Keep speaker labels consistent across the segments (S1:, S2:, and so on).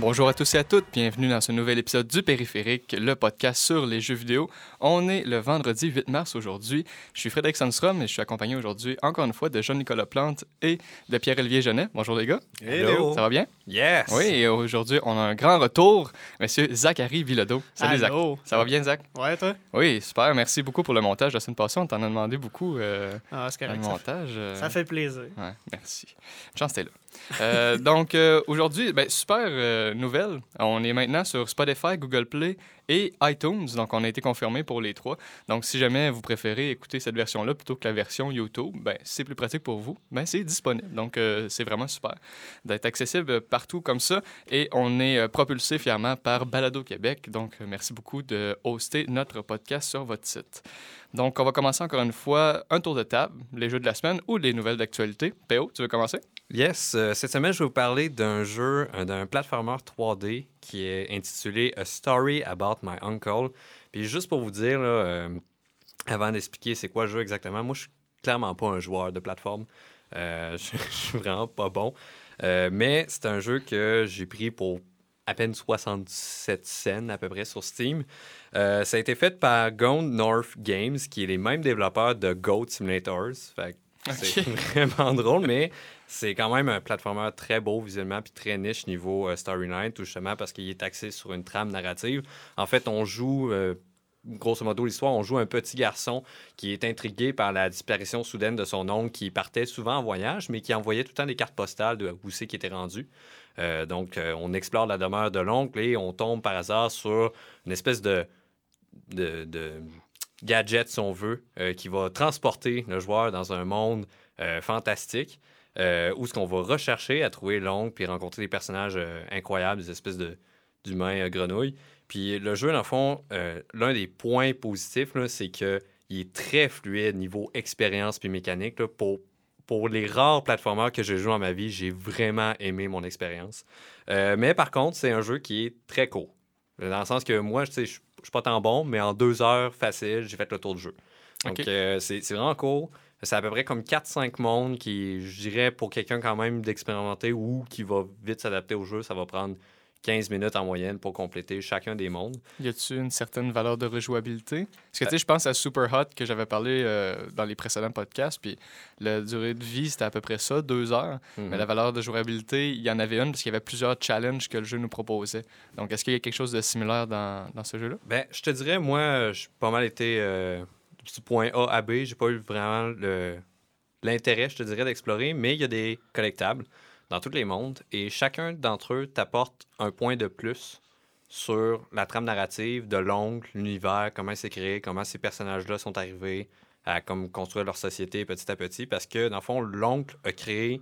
S1: Bonjour à tous et à toutes, bienvenue dans ce nouvel épisode du Périphérique, le podcast sur les jeux vidéo. On est le vendredi 8 mars aujourd'hui. Je suis Frédéric Sandstrom et je suis accompagné aujourd'hui encore une fois de Jean-Nicolas Plante et de Pierre-Olivier Genet. Bonjour les gars.
S2: Hello.
S1: Ça va bien?
S2: Yes.
S1: Oui, et aujourd'hui on a un grand retour, monsieur Zachary Bilodeau. Salut Zach. Ça va bien Zach?
S3: Ouais, toi?
S1: Oui, super, merci beaucoup pour le montage la semaine passée. On t'en a demandé beaucoup euh,
S3: Ah, c'est
S1: le
S3: correct. Ça,
S1: montage. euh,
S3: ça fait plaisir.
S1: Ouais, merci. Une chance, t'es là. Euh, donc, euh, aujourd'hui, ben, super euh, nouvelle. On est maintenant sur Spotify, Google Play et iTunes. Donc, on a été confirmé pour les trois. Donc, si jamais vous préférez écouter cette version-là plutôt que la version YouTube, ben, c'est plus pratique pour vous. Ben, c'est disponible. Donc, c'est vraiment super d'être accessible partout comme ça. Et on est propulsé fièrement par Balado Québec. Donc, merci beaucoup de hoster notre podcast sur votre site. Donc, on va commencer encore une fois un tour de table, les jeux de la semaine ou les nouvelles d'actualité. Péo, tu veux commencer?
S2: Yes. euh, cette semaine, je vais vous parler d'un jeu, euh, d'un platformer 3D qui est intitulé A Story About My Uncle. Puis juste pour vous dire, euh, avant d'expliquer c'est quoi le jeu exactement, moi, je suis clairement pas un joueur de plateforme. Je, je suis vraiment pas bon. Mais c'est un jeu que j'ai pris pour à peine 67 cents à peu près sur Steam. Euh, ça a été fait par Gone North Games, qui est les mêmes développeurs de Goat Simulators. Fait c'est vraiment drôle, mais c'est quand même un platformer très beau visuellement puis très niche niveau euh, storyline, tout justement parce qu'il est axé sur une trame narrative. En fait, on joue, euh, grosso modo, l'histoire, on joue un petit garçon qui est intrigué par la disparition soudaine de son oncle qui partait souvent en voyage, mais qui envoyait tout le temps des cartes postales de où c'est qu'il était rendu. Euh, donc, euh, on explore la demeure de l'oncle et on tombe par hasard sur une espèce de, gadget, si on veut, euh, qui va transporter le joueur dans un monde fantastique où ce qu'on va rechercher à trouver l'oncle puis rencontrer des personnages incroyables, des espèces de d'humains grenouilles. Puis le jeu, dans le fond, l'un des points positifs, c'est qu'il est très fluide niveau expérience puis mécanique. pour, pour les rares plateformeurs que j'ai joué dans ma vie, j'ai vraiment aimé mon expérience. Euh, mais par contre, c'est un jeu qui est très court. Dans le sens que moi, je je suis pas tant bon, mais en deux heures facile, j'ai fait le tour du jeu. Donc, euh, c'est vraiment court. C'est à peu près comme 4-5 mondes qui, je dirais, pour quelqu'un quand même d'expérimenté ou qui va vite s'adapter au jeu, ça va prendre 15 minutes en moyenne pour compléter chacun des mondes.
S1: Y a-tu une certaine valeur de rejouabilité? Parce que, tu sais, je pense à Super Hot que j'avais parlé euh, dans les précédents podcasts, puis la durée de vie, c'était à peu près ça, deux heures.
S2: Mhm.
S1: Mais la valeur de jouabilité, il y en avait une parce qu'il y avait plusieurs challenges que le jeu nous proposait. Donc, est-ce qu'il y a quelque chose de similaire dans, dans ce jeu-là?
S2: Ben, je te dirais, moi, j'ai pas mal été euh, du point A à B. J'ai pas eu vraiment l'intérêt, je te dirais, d'explorer, mais il y a des collectables dans tous les mondes et chacun d'entre eux t'apporte un point de plus sur la trame narrative de l'oncle, l'univers, comment c'est créé, comment ces personnages-là sont arrivés à comme construire leur société petit à petit. Parce que, dans le fond, l'oncle a créé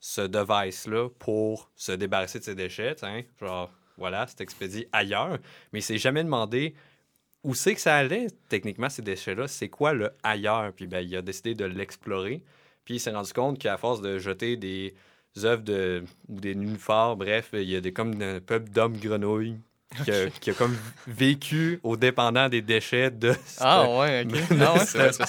S2: ce device-là pour se débarrasser de ses déchets. tiens. Genre, voilà, c'est expédié ailleurs. Mais il s'est jamais demandé où c'est que ça allait, techniquement, ces déchets-là. C'est quoi le ailleurs? Puis ben, il a décidé de l'explorer. Puis il s'est rendu compte qu'à force de jeter des œuvres de, ou des nénuphars, bref, il y a des, comme un peuple d'hommes grenouilles qui, a, qui a comme vécu au dépendant des déchets de
S1: Ah, ouais, OK.
S2: de
S1: Ah, ouais,
S2: cet.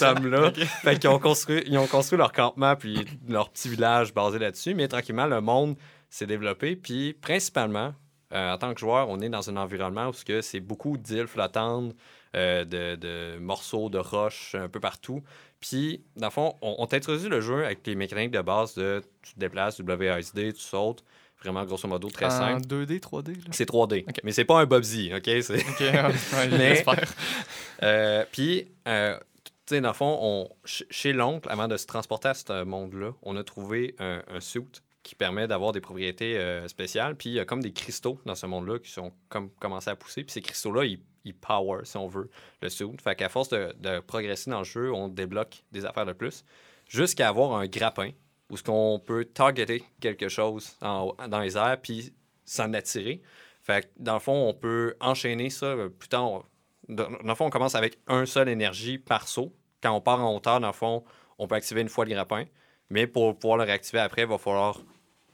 S2: Fait qu'ils ont construit, ils ont construit leur campement puis leur petit village basé là-dessus. Mais tranquillement, le monde s'est développé. Puis principalement, euh, en tant que joueur, on est dans un environnement où ce que c'est beaucoup d'îles flottantes, euh, de, de morceaux de roches un peu partout. Puis, dans le fond, on, on t'introduit le jeu avec les mécaniques de base de tu te déplaces, WASD, tu sautes. Vraiment, grosso modo, très
S1: En
S2: simple.
S1: 2D, 3D, là?
S2: C'est 3D.
S1: Ok.
S2: Mais c'est pas un Bubsy, OK? C'est...
S1: OK, ouais,
S2: Mais-. Euh, puis, euh, tu sais, dans le fond, on, ch- chez l'oncle, avant de se transporter à ce monde-là, on a trouvé un, un suit qui permet d'avoir des propriétés euh, spéciales. Puis, il y a comme des cristaux dans ce monde-là qui sont comme commencé à pousser. Puis, ces cristaux-là, ils, ils power, si on veut, le suit. Fait qu'à force de, progresser dans le jeu, on débloque des affaires de plus jusqu'à avoir un grappin où ce qu'on peut targeter quelque chose dans les airs puis s'en attirer. Fait que, dans le fond, on peut enchaîner ça. euh, Plus dans le fond, on commence avec un seul énergie par saut. Quand on part en hauteur, dans le fond, on peut activer une fois le grappin. Mais pour pouvoir le réactiver après, il va falloir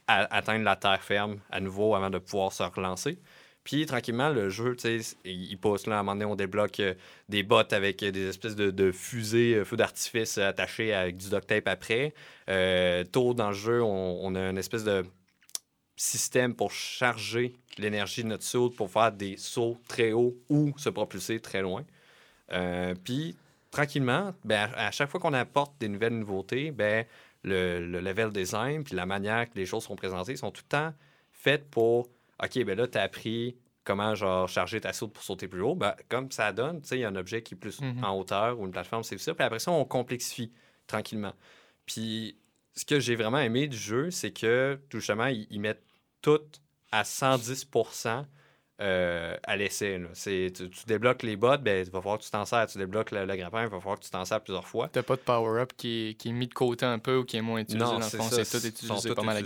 S2: atteindre la terre ferme à nouveau avant de pouvoir se relancer. Puis tranquillement, le jeu, tu sais, il pousse là. À un moment donné, on débloque euh, des bottes avec euh, des espèces de, fusées, euh, feux d'artifice attachés avec du duct tape après. Tôt dans le jeu, on, a une espèce de système pour charger l'énergie de notre saut pour faire des sauts très hauts ou se propulser très loin. Puis, tranquillement, ben, à, à chaque fois qu'on apporte des nouvelles nouveautés, ben, le, le level design puis la manière que les choses sont présentées sont tout le temps faites pour OK, ben là, tu as appris comment genre charger ta saute pour sauter plus haut. Ben, comme ça donne, tu sais, il y a un objet qui est plus
S1: Mhm.
S2: en hauteur ou une plateforme, c'est ça. Puis après ça, on complexifie tranquillement. Puis ce que j'ai vraiment aimé du jeu, c'est que tout justement, ils, ils mettent tout à 110% euh, à l'essai. Tu, tu débloques les bottes, ben, il va falloir que tu t'en sers. Tu débloques le, le grappin, il va falloir que tu t'en sers plusieurs fois.
S1: T'as pas de power-up qui, est- qui est mis de côté un peu ou qui est moins utilisé. dans le fond, c'est tout utilisé pas mal à.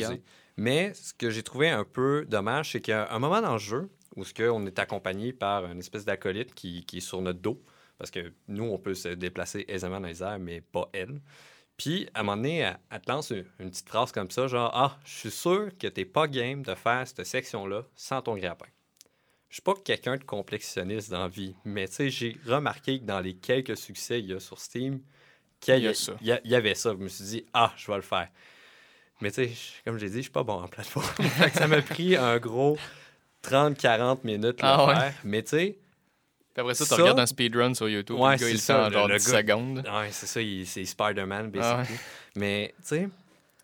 S2: Mais ce que j'ai trouvé un peu dommage, c'est qu'à un moment dans le jeu, où ce on est accompagné par une espèce d'acolyte qui, qui est sur notre dos, parce que nous, on peut se déplacer aisément dans les airs, mais pas elle. Puis, à un moment donné, elle, elle te lance une, une petite phrase comme ça, genre « Ah, je suis sûr que t'es pas game de faire cette section-là sans ton grappin. » Je suis pas quelqu'un de complexionniste dans la vie, mais tu sais, j'ai remarqué que dans les quelques succès qu'il y a sur Steam, qu'il
S1: Il y
S2: y,
S1: a
S2: a- y a- y avait ça. Je me suis dit « Ah, je vais le faire. » Mais tu sais, comme je l'ai dit, je suis pas bon en plateforme. Ça m'a pris un gros 30-40 minutes
S1: Ah
S2: le
S1: ouais.
S2: faire. Mais tu sais,
S1: après ça, tu regardes un speedrun sur YouTube.
S2: Ouais,
S1: le gars, il
S2: ça, le-
S1: genre
S2: le
S1: 10
S2: gars-
S1: secondes.
S2: Ouais, c'est ça, il- c'est Spider-Man,
S1: Ah
S2: basically. Mais, tu sais,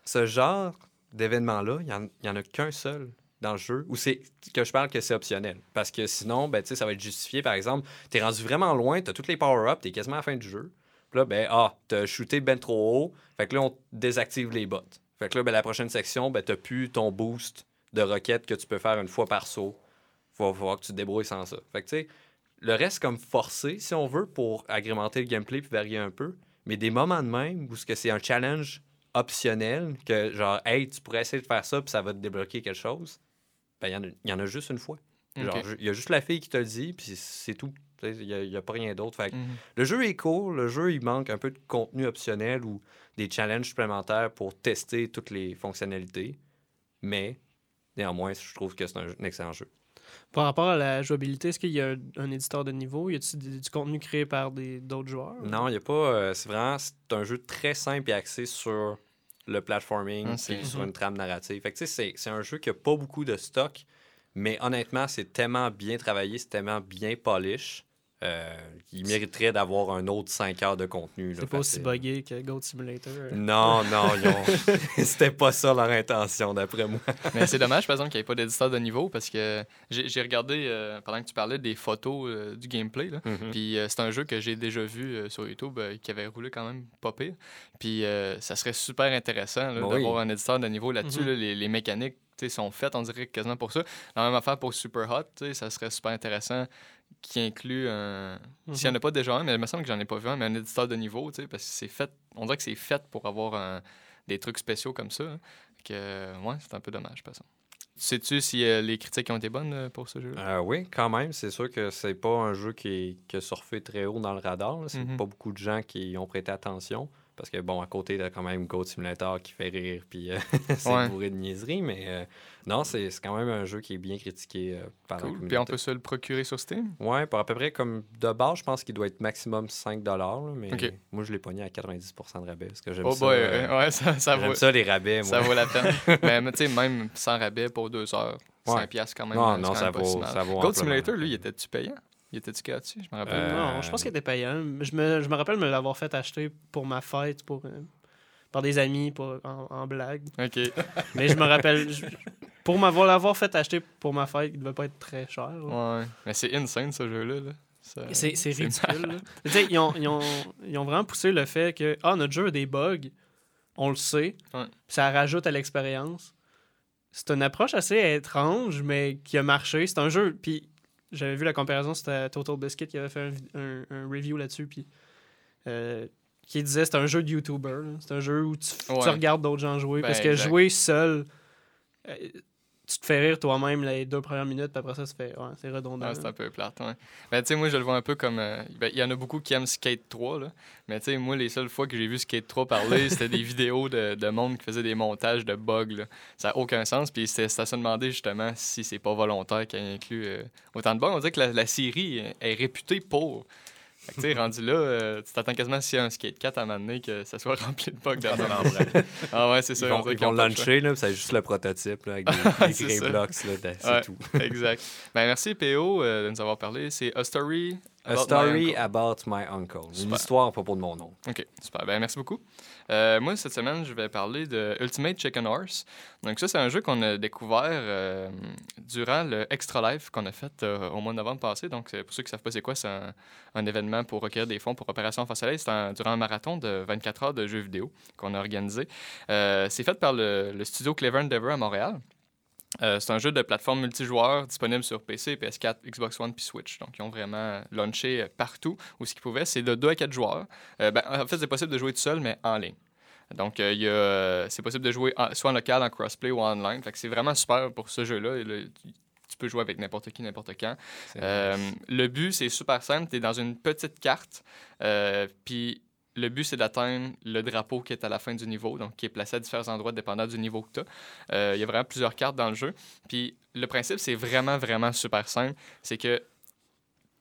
S2: ce genre d'événement-là, il n'y en, en a qu'un seul dans le jeu, où c'est que je parle que c'est optionnel. Parce que sinon, ben, tu sais, ça va être justifié. Par exemple, t'es rendu vraiment loin, t'as toutes les power-ups, t'es quasiment à la fin du jeu. Puis là, ben, ah, t'as shooté ben trop haut, fait que là, on désactive les bots. Fait que là, ben, la prochaine section, ben, t'as plus ton boost de roquette que tu peux faire une fois par saut. Faut voir que tu te débrouilles sans ça. Fait que, tu sais, le reste comme forcé, si on veut, pour agrémenter le gameplay puis varier un peu. Mais des moments de même où c'est un challenge optionnel, que genre, hey, tu pourrais essayer de faire ça puis ça va te débloquer quelque chose, ben, il y, en a juste une fois. Genre, il y a juste la fille qui te le dit, puis c'est tout. Il n'y a, pas rien d'autre.
S1: Mhm.
S2: le jeu est cool, le jeu, il manque un peu de contenu optionnel ou des challenges supplémentaires pour tester toutes les fonctionnalités. Mais néanmoins, je trouve que c'est un, un excellent jeu.
S3: Par rapport à la jouabilité, est-ce qu'il y a un, un éditeur de niveau? Y a-t-il du, du contenu créé par d'autres joueurs?
S2: Non, il n'y a pas. euh, c'est vraiment c'est un jeu très simple et axé sur le platforming
S1: c'est-
S2: sur
S3: Mhm.
S2: une trame narrative. Fait que, tu sais, c'est, c'est un jeu qui n'a pas beaucoup de stock, mais honnêtement, c'est tellement bien travaillé, c'est tellement bien polish. Euh, qu'il mériterait d'avoir un autre 5 heures de contenu.
S3: C'est pas aussi buggé que Goat Simulator. euh.
S2: Non, non, ont- c'était pas ça leur intention, d'après moi.
S1: Mais c'est dommage, par exemple, qu'il n'y ait pas d'éditeur de niveau parce que j'ai regardé, euh, pendant que tu parlais, des photos euh, du gameplay. Là.
S2: Mhm.
S1: Puis euh, c'est un jeu que j'ai déjà vu euh, sur YouTube euh, qui avait roulé quand même pas pire. Puis euh, ça serait super intéressant là,
S2: Oui.
S1: d'avoir un éditeur de niveau là-dessus.
S3: Mhm.
S1: là. les, les mécaniques tu sais, sont faites, on dirait quasiment pour ça. La même affaire pour Super Hot, tu sais, ça serait super intéressant qui inclut un. S'il n'y en a pas déjà un, mais il me semble que j'en ai pas vu un, mais un éditeur de niveau, tu sais, parce que c'est fait. On dirait que c'est fait pour avoir un- des trucs spéciaux comme ça. hein. Que, ouais, c'est un peu dommage, par exemple. Sais-tu si euh, les critiques ont été bonnes euh, pour ce jeu-là?
S2: Euh, oui, quand même. C'est sûr que c'est pas un jeu qui, est- qui a surfé très haut dans le radar. là. C'est
S1: Mhm.
S2: pas beaucoup de gens qui y ont prêté attention. Parce que, bon, à côté, t'as quand même Goat Simulator qui fait rire, puis euh, c'est
S1: Ouais.
S2: bourré de niaiseries. Mais euh, non, c'est quand même un jeu qui est bien critiqué euh, par la
S1: Cool.
S2: communauté.
S1: Puis on peut se le procurer sur Steam?
S2: Ouais, pour à peu près comme de base, je pense qu'il doit être maximum 5 là, Mais moi, je l'ai pogné à 90% de rabais. Parce que j'aime
S1: Oh
S2: ça.
S1: boy, ouais, ça, ça vaut,
S2: ça, les rabais, moi.
S1: ça vaut la peine. mais tu sais, même sans rabais pour deux heures,
S2: Ouais.
S1: 5 piastres quand même.
S2: non, non, ça vaut, ça vaut
S1: Goat. Simulator, lui, il était-tu payant? Il était-tu gratuit? Je me rappelle.
S2: Euh,
S3: Non, je pense qu'il était payant. Je me, je me rappelle me l'avoir fait acheter pour ma fête, pour, euh, par des amis, pour, en, en blague.
S1: OK.
S3: Mais je me rappelle, je- pour m'avoir l'avoir fait acheter pour ma fête, il devait pas être très cher. là.
S1: Ouais. Mais c'est insane, ce jeu-là. là.
S3: C'est c'est ridicule. là. Tu sais, ils ont, ils, ont, ils ont vraiment poussé le fait que ah, notre jeu a des bugs, on le sait,
S1: Ouais.
S3: ça rajoute à l'expérience. C'est une approche assez étrange, mais qui a marché. C'est un jeu, puis j'avais vu la comparaison, c'était Total Biscuit qui avait fait un, un- un review là-dessus, puis euh, qui disait c'est un jeu de YouTuber. C'est un jeu où tu, regardes d'autres gens jouer,
S1: Ben,
S3: parce que
S1: exact.
S3: jouer seul, euh, tu te fais rire toi-même les deux premières minutes, puis après ça, ouais, c'est redondant.
S1: Ah, c'est un peu plate, ouais. Ben, tu sais, moi, je le vois un peu comme... euh, ben, Il y en a beaucoup qui aiment Skate 3, là. Mais tu sais, moi, les seules fois que j'ai vu Skate 3 parler, c'était des vidéos de, de monde qui faisait des montages de bugs, là. Ça n'a aucun sens, puis c'était à se demander, justement, si c'est pas volontaire qu'il inclut euh, autant de bugs. On dirait que la, la série est réputée pour tu sais, rendu là, euh, tu t'attends quasiment s'il y a un skate 4 à un moment donné que ça soit rempli de bugs dans le
S4: non,
S1: Ah ouais, c'est ça.
S2: Ils
S1: on
S2: vont, ils vont là, c'est juste le prototype là, avec des, des
S1: ça.
S2: blocks. là, C'est
S1: Ouais.
S2: tout.
S1: exact. Ben, merci PO euh, de nous avoir parlé. C'est A Story.
S2: A
S1: About My
S2: story
S1: Uncle.
S2: about my uncle. Une histoire à propos de mon oncle.
S1: OK, super. Ben, merci beaucoup. Euh, moi, cette semaine, je vais parler de Ultimate Chicken Horse. Donc, ça, c'est un jeu qu'on a découvert euh, durant le Extra Life qu'on a fait euh, au mois de novembre passé. Donc, pour ceux qui ne savent pas c'est quoi, c'est un, événement pour recueillir des fonds pour Opération Face Soleil. C'est durant un marathon de 24 heures de jeux vidéo qu'on a organisé. C'est fait par le, le studio Clever Endeavor à Montréal. Euh, c'est un jeu de plateforme multijoueur disponible sur PC, PS4, Xbox One puis Switch. Donc, ils ont vraiment launché euh, partout où ce qu'ils pouvaient. C'est de 2 à 4 joueurs. Euh, ben, en fait, c'est possible de jouer tout seul, mais en ligne. Donc, euh, euh, c'est possible de jouer en- soit en local, en crossplay ou en online. Fait que c'est vraiment super pour ce jeu-là. Tu- peux jouer avec n'importe qui, n'importe quand. Euh, le but, c'est super simple. Tu es dans une petite carte. euh, Puis le but, c'est d'atteindre le drapeau qui est à la fin du niveau, donc qui est placé à différents endroits dépendant du niveau que tu as. Il y a vraiment plusieurs cartes dans le jeu. Puis le principe, c'est vraiment, vraiment super simple. C'est que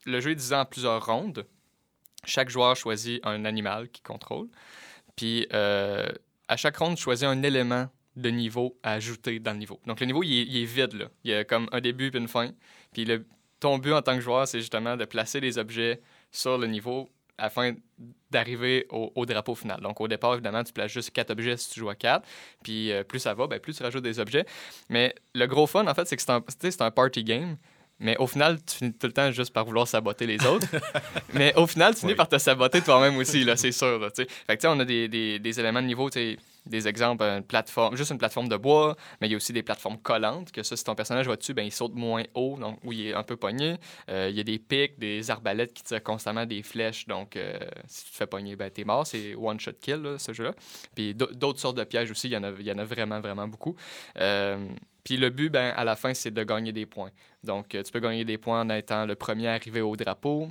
S1: le jeu est divisé en plusieurs rondes. Chaque joueur choisit un animal qu'il contrôle. Puis euh, à chaque ronde, tu choisis un élément de niveau à ajouter dans le niveau. Donc le niveau, il est, vide. Il y a comme un début puis une fin. Puis ton but en tant que joueur, c'est justement de placer les objets sur le niveau afin d'arriver au, au drapeau final. Donc au départ, évidemment, tu places juste quatre objets si tu joues à quatre. Puis euh, plus ça va, ben, plus tu rajoutes des objets. Mais le gros fun, en fait, c'est que c'est un, c'est party game. Mais au final, tu finis tout le temps juste par vouloir saboter les autres. mais au final, tu finis
S4: Oui.
S1: par te saboter toi-même aussi, là, c'est sûr. Là, fait que, tu sais, on a des, des, des éléments de niveau, tu sais, des exemples, une plateforme, juste une plateforme de bois, mais il y a aussi des plateformes collantes, que ça, si ton personnage va dessus, ben, il saute moins haut, donc où il est un peu pogné. Euh, il y a des pics, des arbalètes qui tirent constamment des flèches, donc euh, si tu te fais pogner, ben, t'es mort. C'est one-shot kill, là, ce jeu-là. Puis d'au- d'autres sortes de pièges aussi, il y en a, il y en a vraiment, vraiment beaucoup. Euh, puis le but, ben, à la fin, c'est de gagner des points. Donc, tu peux gagner des points en étant le premier arrivé au drapeau.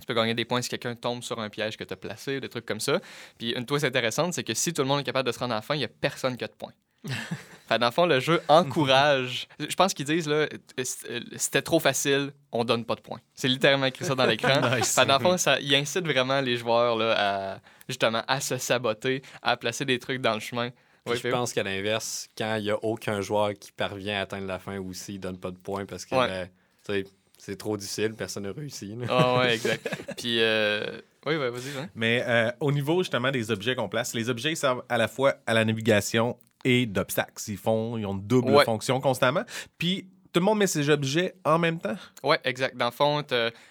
S1: Tu peux gagner des points si quelqu'un tombe sur un piège que tu as placé, des trucs comme ça. Puis une twist intéressante, c'est que si tout le monde est capable de se rendre à la fin, il n'y a personne qui a de points. fait, dans le fond, le jeu encourage. Je pense qu'ils disent, là, euh, c'était trop facile, on donne pas de points. C'est littéralement écrit ça dans l'écran.
S4: Nice.
S1: Fait, dans le fond, ça, il incite vraiment les joueurs là, à, justement, à se saboter, à placer des trucs dans le chemin.
S2: Je pense qu'à l'inverse, quand il n'y a aucun joueur qui parvient à atteindre la fin aussi, il donne pas de points parce que
S1: Ouais.
S2: ben, c'est trop difficile, personne n'a réussi.
S1: Ah ouais, exact. Puis, euh... oui, ouais, vas-y, hein.
S4: Mais euh, au niveau justement des objets qu'on place, les objets ils servent à la fois à la navigation et d'obstacles. Ils font, ils ont une double
S1: Ouais.
S4: fonction constamment. Puis tout le monde met ses objets en même temps?
S1: Ouais, exact. Dans le fond,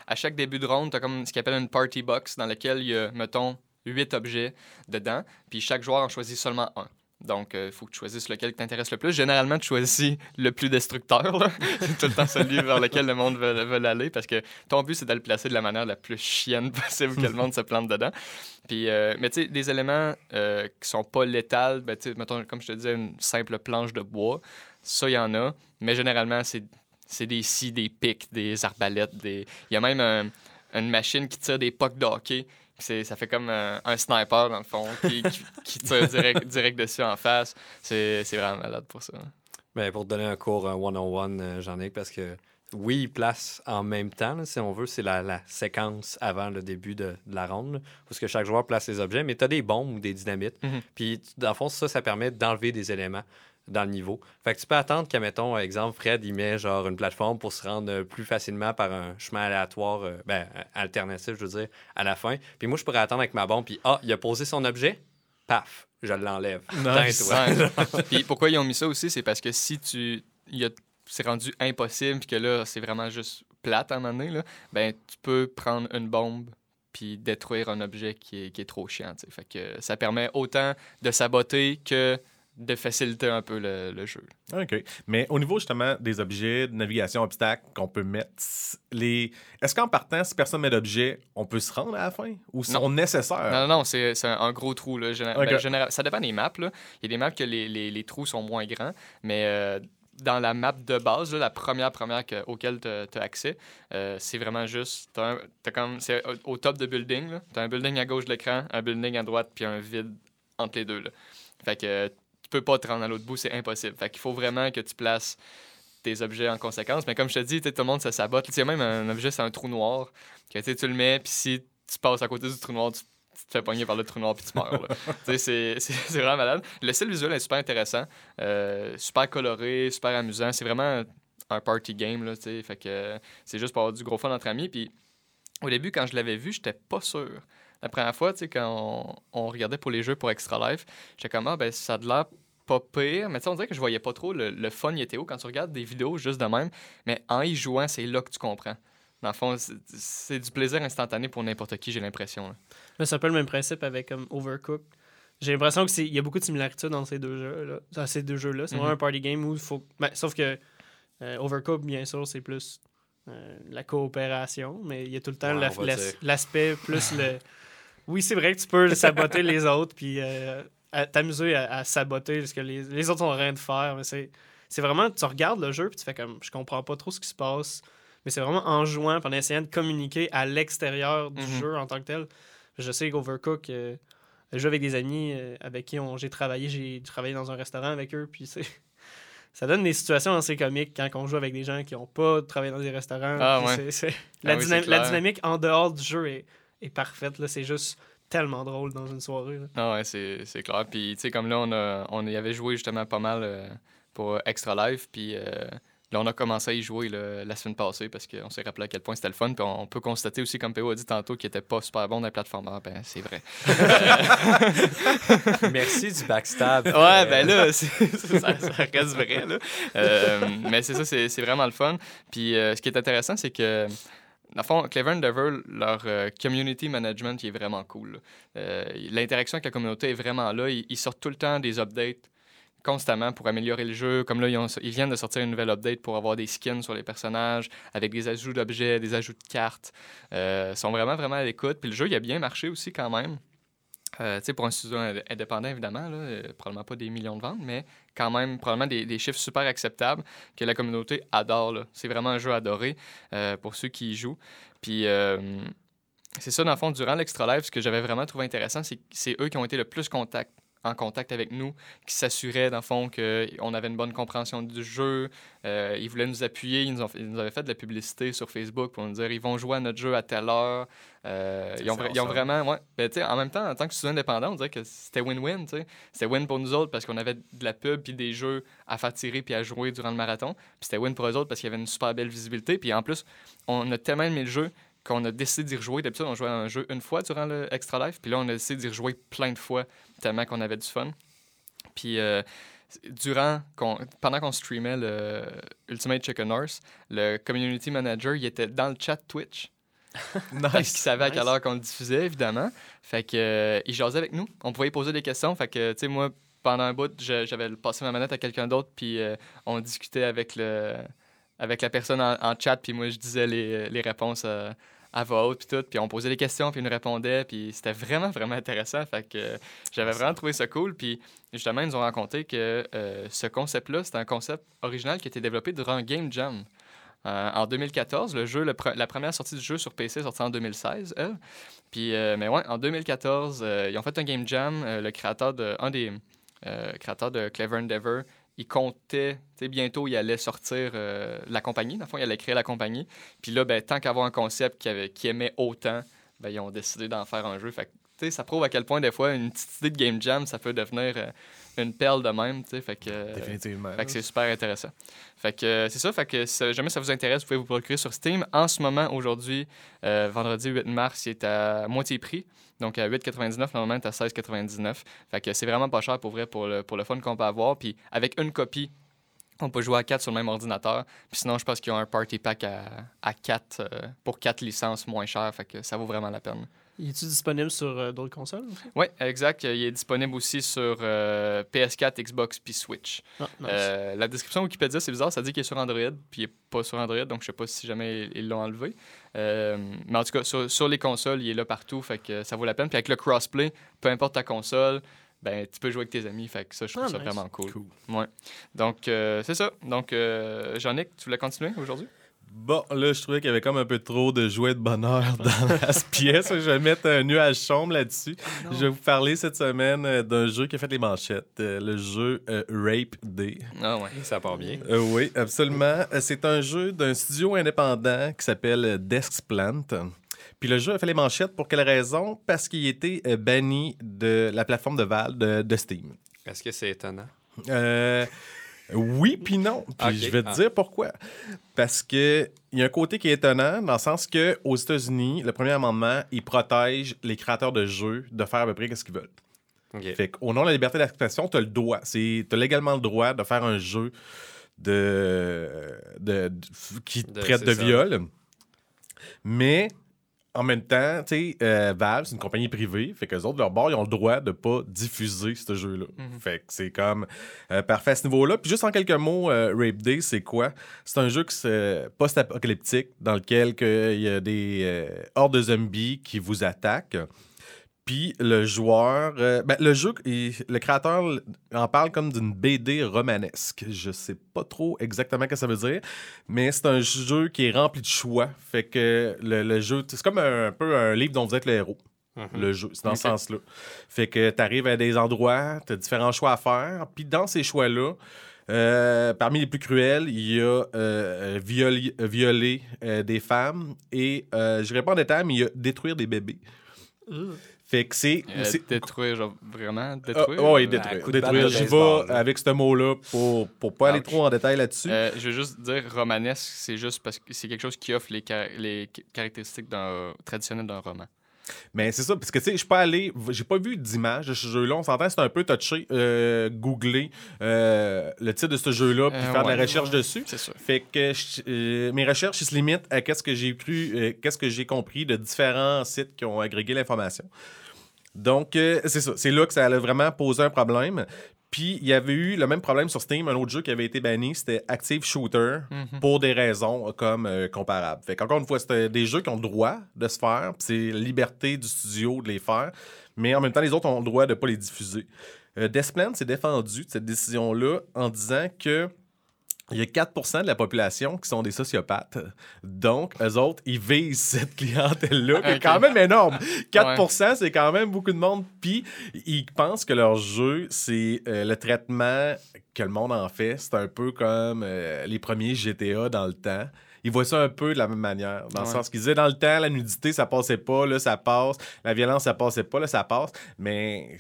S1: à chaque début de ronde, tu as comme ce qu'on appelle une party box dans laquelle il y a, mettons, huit objets dedans. Puis chaque joueur en choisit seulement un. Donc, il faut que tu choisisses lequel t'intéresse le plus. Généralement, tu choisis le plus destructeur. c'est tout le temps celui vers lequel le monde veut, aller parce que ton but, c'est de le placer de la manière la plus chienne possible que le monde se plante dedans. Puis, euh, mais tu sais, des éléments euh, qui sont pas létals, ben, mettons, comme je te disais, une simple planche de bois, ça, il y en a. Mais généralement, c'est des scies, des pics, des arbalètes. Des... Il y a même un- une machine qui tire des pucks de. C'est- Ça fait comme un, un sniper, dans le fond, qui, qui- qui tire direct, direct dessus en face. C'est c'est vraiment malade pour ça.
S2: Ben, pour te donner un cours un one-on-one, euh, j'en ai parce que oui, ils placent en même temps, là, si on veut. C'est la, la séquence avant le début de, de la ronde, là, où ce que chaque joueur place ses objets. Mais tu as des bombes ou des dynamites.
S1: Mhm.
S2: Puis, dans le fond, ça, ça permet d'enlever des éléments dans le niveau. Fait que tu peux attendre qu'à, mettons, exemple, Fred, il met genre une plateforme pour se rendre euh, plus facilement par un chemin aléatoire, euh, ben, alternatif, je veux dire, à la fin. Puis moi, je pourrais attendre avec ma bombe, puis ah, il a posé son objet, paf, je l'enlève.
S4: Nice.
S1: Puis pourquoi ils ont mis ça aussi, c'est parce que si tu. il y a- C'est rendu impossible, puis que là, c'est vraiment juste plate à un moment donné, là, ben, tu peux prendre une bombe puis détruire un objet qui est, qui est trop chiant. Fait que ça permet autant de saboter que de faciliter un peu le, le jeu.
S4: OK. Mais au niveau justement des objets de navigation obstacles qu'on peut mettre, les... est-ce qu'en partant, si personne met d'objet, on peut se rendre à la fin? Ou sont nécessaires?
S1: Non, non, non, c'est c'est un, gros trou. Là, ben, général- ça dépend des maps. Là. Il y a des maps que les, les- les trous sont moins grands, mais euh, dans la map de base, là, la première première que- auquel tu as accès, euh, c'est vraiment juste. c'est au, top de building. Tu as un building à gauche de l'écran, un building à droite, puis un vide entre les deux. Là. Fait que tu peux pas te rendre à l'autre bout, c'est impossible. Fait qu'il faut vraiment que tu places tes objets en conséquence. Mais comme je te dis, tout le monde se sabote. Tu sais, même un objet, c'est un trou noir. Que, tu le mets, puis si tu passes à côté du trou noir, tu, tu te fais pogner par le trou noir puis tu meurs. c'est- c'est c'est vraiment malade. Le style visuel est super intéressant, euh, super coloré, super amusant. C'est vraiment un party game, là, tu sais. Fait que euh, c'est juste pour avoir du gros fun entre amis. Puis au début, quand je l'avais vu, j'étais pas sûr. La première fois, tu sais, quand on, on regardait pour les jeux pour Extra Life, j'étais comme, ah, ben, ça a de l'air pas pire. Mais tu sais, on dirait que je voyais pas trop le, le fun il était où quand tu regardes des vidéos juste de même. Mais en y jouant, c'est là que tu comprends. Dans le fond, c'est- du plaisir instantané pour n'importe qui, j'ai l'impression. là.
S3: Mais c'est un peu le même principe avec comme Overcooked. J'ai l'impression qu'il y a beaucoup de similarités dans ces deux jeux-là. Dans ces deux jeux-là. C'est
S1: Mhm.
S3: vraiment un party game où il faut. ben, sauf que euh, Overcooked, bien sûr, c'est plus euh, la coopération, mais il y a tout le temps
S2: Ouais,
S3: la- l'aspect plus le. Oui, c'est vrai que tu peux saboter les autres, puis euh, t'amuser à, à saboter ce que les, les autres ont rien de faire. Mais c'est, c'est vraiment, tu regardes le jeu, puis tu fais comme, je comprends pas trop ce qui se passe. Mais c'est vraiment en jouant, puis en essayant de communiquer à l'extérieur du
S1: Mhm.
S3: jeu en tant que tel. Je sais qu'Overcook, euh, je joue avec des amis euh, avec qui on- j'ai travaillé. J'ai travaillé dans un restaurant avec eux, puis c'est. Ça donne des situations assez comiques quand on joue avec des gens qui n'ont pas travaillé dans des restaurants.
S1: Ah,
S3: puis
S1: ouais.
S3: c'est- c'est-
S1: Ah
S3: La,
S1: oui,
S3: dyna-
S1: c'est
S3: la
S1: clair.
S3: dynamique en dehors du jeu est, est parfaite. là. C'est juste tellement drôle dans une soirée. là.
S1: Ah ouais, c'est c'est clair. Puis, tu sais, comme là, on, a, on y avait joué justement pas mal euh, pour Extra Life. Puis euh, là, on a commencé à y jouer là, la semaine passée parce qu'on s'est rappelé à quel point c'était le fun. Puis on, peut constater aussi, comme PO a dit tantôt, qu'il était pas super bon dans les plateformes. Ah, ben, c'est vrai.
S2: Merci du backstab.
S1: Ouais, ben là, c'est- ça, ça reste vrai. Là. Euh, mais c'est ça, c'est c'est vraiment le fun. Puis euh, ce qui est intéressant, c'est que, dans le fond, Clever Endeavor, leur euh, community management il est vraiment cool. Euh, L'interaction avec la communauté est vraiment là. Ils, sortent tout le temps des updates constamment pour améliorer le jeu. Comme là, ils, viennent de sortir une nouvelle update pour avoir des skins sur les personnages, avec des ajouts d'objets, des ajouts de cartes. Euh, ils sont vraiment, vraiment à l'écoute. Puis le jeu, il a bien marché aussi quand même. Euh, pour un studio ind- indépendant, évidemment, là, probablement pas des millions de ventes, mais quand même, probablement des, chiffres super acceptables que la communauté adore. C'est vraiment un jeu adoré euh, pour ceux qui y jouent. Puis, euh, c'est ça, dans le fond, durant l'Extra Live, ce que j'avais vraiment trouvé intéressant, c'est c'est eux qui ont été le plus contact, en contact avec nous, qui s'assuraient, dans le fond, qu'on avait une bonne compréhension du jeu. Euh, ils voulaient nous appuyer. Ils nous, ont fait- ils nous avaient fait de la publicité sur Facebook pour nous dire ils vont jouer à notre jeu à telle heure. Euh, ils, ont, ils vraiment. Ouais, Ben, en même temps, en tant que studio indépendant, on dirait que c'était win-win. C'était win pour nous autres parce qu'on avait de la pub puis des jeux à faire tirer puis à jouer durant le marathon. Puis c'était win pour eux autres parce qu'il y avait une super belle visibilité. Puis en plus, on a tellement aimé le jeu qu'on a décidé d'y rejouer. D'habitude, on jouait à un jeu une fois durant le Extra Life. Puis là, on a décidé d'y rejouer plein de fois tellement qu'on avait du fun. Puis euh, durant pendant qu'on streamait le Ultimate Chicken Horse, le community manager, il était dans le chat Twitch. Parce qu'il savait à quelle
S3: Nice.
S1: heure qu'on le diffusait, évidemment. Fait que, euh, il jasait avec nous. On pouvait y poser des questions. Fait que, tu sais, moi, pendant un bout, j'avais passé ma manette à quelqu'un d'autre, puis euh, on discutait avec, le, avec la personne en, en chat, puis moi, je disais les, les réponses euh, à voix haute, puis tout. Puis on posait des questions, puis il nous répondait, puis c'était vraiment, vraiment intéressant. Fait que euh, j'avais vraiment trouvé ça cool. Puis justement, ils nous ont raconté que euh, ce concept-là, c'est un concept original qui a été développé durant Game Jam. Euh, en 2014, le jeu, la première sortie du jeu sur PC est sortie en 2016, elle. Puis, mais ouais, en 2014, euh, ils ont fait un game jam. le créateur de, un des créateurs de Clever Endeavor, il comptait, tu sais, bientôt, il allait sortir euh, la compagnie. Dans le fond, il allait créer la compagnie. Puis là, ben, tant qu'avoir un concept qui, avait, qui aimait autant, ben, ils ont décidé d'en faire un jeu. Fait que, tu sais, ça prouve à quel point, des fois, une petite idée de game jam, ça peut devenir euh, une perle de même, tu sais. Fait que, euh,
S4: Définitivement.
S1: fait que c'est super intéressant. Fait que c'est ça. Fait que si jamais ça vous intéresse, vous pouvez vous procurer sur Steam. En ce moment, aujourd'hui, vendredi 8 mars, il est à moitié prix. Donc à 8,99, normalement, est à 16,99. Fait que c'est vraiment pas cher pour vrai pour le, pour le fun qu'on peut avoir. Puis avec une copie, on peut jouer à 4 sur le même ordinateur. Puis sinon, je pense qu'ils ont un party pack à, à 4 pour 4 licences moins chères. Fait que ça vaut vraiment la peine.
S3: Il est-tu disponible sur euh, d'autres consoles?
S1: Oui, exact. Il est disponible aussi sur euh, PS4, Xbox puis Switch.
S3: Ah, nice.
S1: Euh, la description Wikipédia, c'est bizarre, ça dit qu'il est sur Android, puis il n'est pas sur Android, donc je sais pas si jamais ils- ils l'ont enlevé. Euh, mais en tout cas, sur, sur les consoles, il est là partout, fait que ça vaut la peine. Puis avec le crossplay, peu importe ta console, ben tu peux jouer avec tes amis, fait que ça, je trouve
S3: Ah,
S1: ça
S3: nice.
S1: vraiment cool.
S4: Cool.
S1: Ouais. Donc, euh, c'est ça. Donc, euh, Jean-Nic, tu voulais continuer aujourd'hui?
S4: Bon, là, je trouvais qu'il y avait comme un peu trop de jouets de bonheur dans la pièce. Je vais mettre un nuage sombre là-dessus. Je vais vous parler cette semaine euh, d'un jeu qui a fait les manchettes, euh, le jeu euh, Rape Day.
S1: Ah ouais.
S2: Ça part bien.
S4: Euh, oui, absolument. C'est un jeu d'un studio indépendant qui s'appelle Deskplant. Puis le jeu a fait les manchettes pour quelle raison? Parce qu'il était banni de la plateforme de Valve de, de Steam.
S2: Est-ce que c'est étonnant?
S4: Euh, oui, puis non. Puis je vais te
S2: Ah.
S4: dire pourquoi. Parce que il y a un côté qui est étonnant, dans le sens que aux États-Unis, le premier amendement, il protège les créateurs de jeux de faire à peu près ce qu'ils veulent. Fait qu'au nom de la liberté d'expression, tu as le droit. Tu as légalement le droit de faire un jeu de, de, de- qui
S2: De-
S4: traite de
S2: ça.
S4: viol. Mais en même temps, tu sais, euh, Valve, c'est une compagnie privée. Fait que les autres, de leur bord, ils ont le droit de pas diffuser ce jeu-là.
S1: Mhm.
S4: Fait que c'est comme euh, parfait à ce niveau-là. Puis juste en quelques mots, euh, Rape Day, c'est quoi? C'est un jeu qui se- post-apocalyptique dans lequel que il y a des hordes de zombies qui vous attaquent. Puis le joueur, euh, ben, le jeu, il- le créateur en parle comme d'une BD romanesque. Je sais pas trop exactement ce que ça veut dire, mais c'est un jeu qui est rempli de choix. Fait que le, le jeu, c'est comme un, un peu un livre dont vous êtes le héros
S2: Mhm.
S4: le jeu. C'est dans ce sens-là. Fait que tu arrives à des endroits, tu as différents choix à faire. Puis dans ces choix-là, euh, parmi les plus cruels, il y a euh, violer des femmes et, je réponds en détail, mais il y a détruire des bébés. Fait que c'est.
S1: Euh,
S4: c'est-
S1: détruire, genre vraiment
S4: Ah,
S1: détruire. euh,
S4: détruire.
S2: batte
S4: détruire. J'y vais avec ce mot-là pour, pour pas aller trop en détail là-dessus.
S1: Euh, je veux juste dire romanesque, c'est juste parce que c'est quelque chose qui offre les, car- les ca- caractéristiques traditionnelles d'un roman.
S4: Mais c'est ça, parce que tu sais, je suis pas allé, j'ai pas vu d'image de ce jeu-là. On s'entend, c'est un peu touché, euh, googler euh, le titre de ce jeu-là, puis
S1: Euh,
S4: faire de la recherche dessus.
S1: C'est sûr.
S4: Fait que je- mes recherches ils se limitent à qu'est-ce que j'ai cru, qu'est-ce que j'ai compris de différents sites qui ont agrégé l'information. Donc, c'est ça. C'est là que ça a vraiment posé un problème. Puis, il y avait eu le même problème sur Steam, un autre jeu qui avait été banni, c'était Active Shooter,
S1: Mhm.
S4: pour des raisons euh, comme euh, comparables. Fait qu'encore une fois, c'était des jeux qui ont le droit de se faire, c'est liberté du studio de les faire, mais en même temps, les autres ont le droit de ne pas les diffuser. Euh, Desplan s'est défendu de cette décision-là en disant que il y a 4% de la population qui sont des sociopathes. Donc, eux autres, ils visent cette clientèle-là, qui est quand même énorme. 4% c'est quand même beaucoup de monde. Puis, ils pensent que leur jeu, c'est euh, le traitement que le monde en fait. C'est un peu comme euh, les premiers GTA dans le temps. Ils voient ça un peu de la même manière. Dans le
S1: Ouais.
S4: sens qu'ils disaient, dans le temps, la nudité, ça passait pas. Là, ça passe. La violence, ça passait pas. Là, ça passe. Mais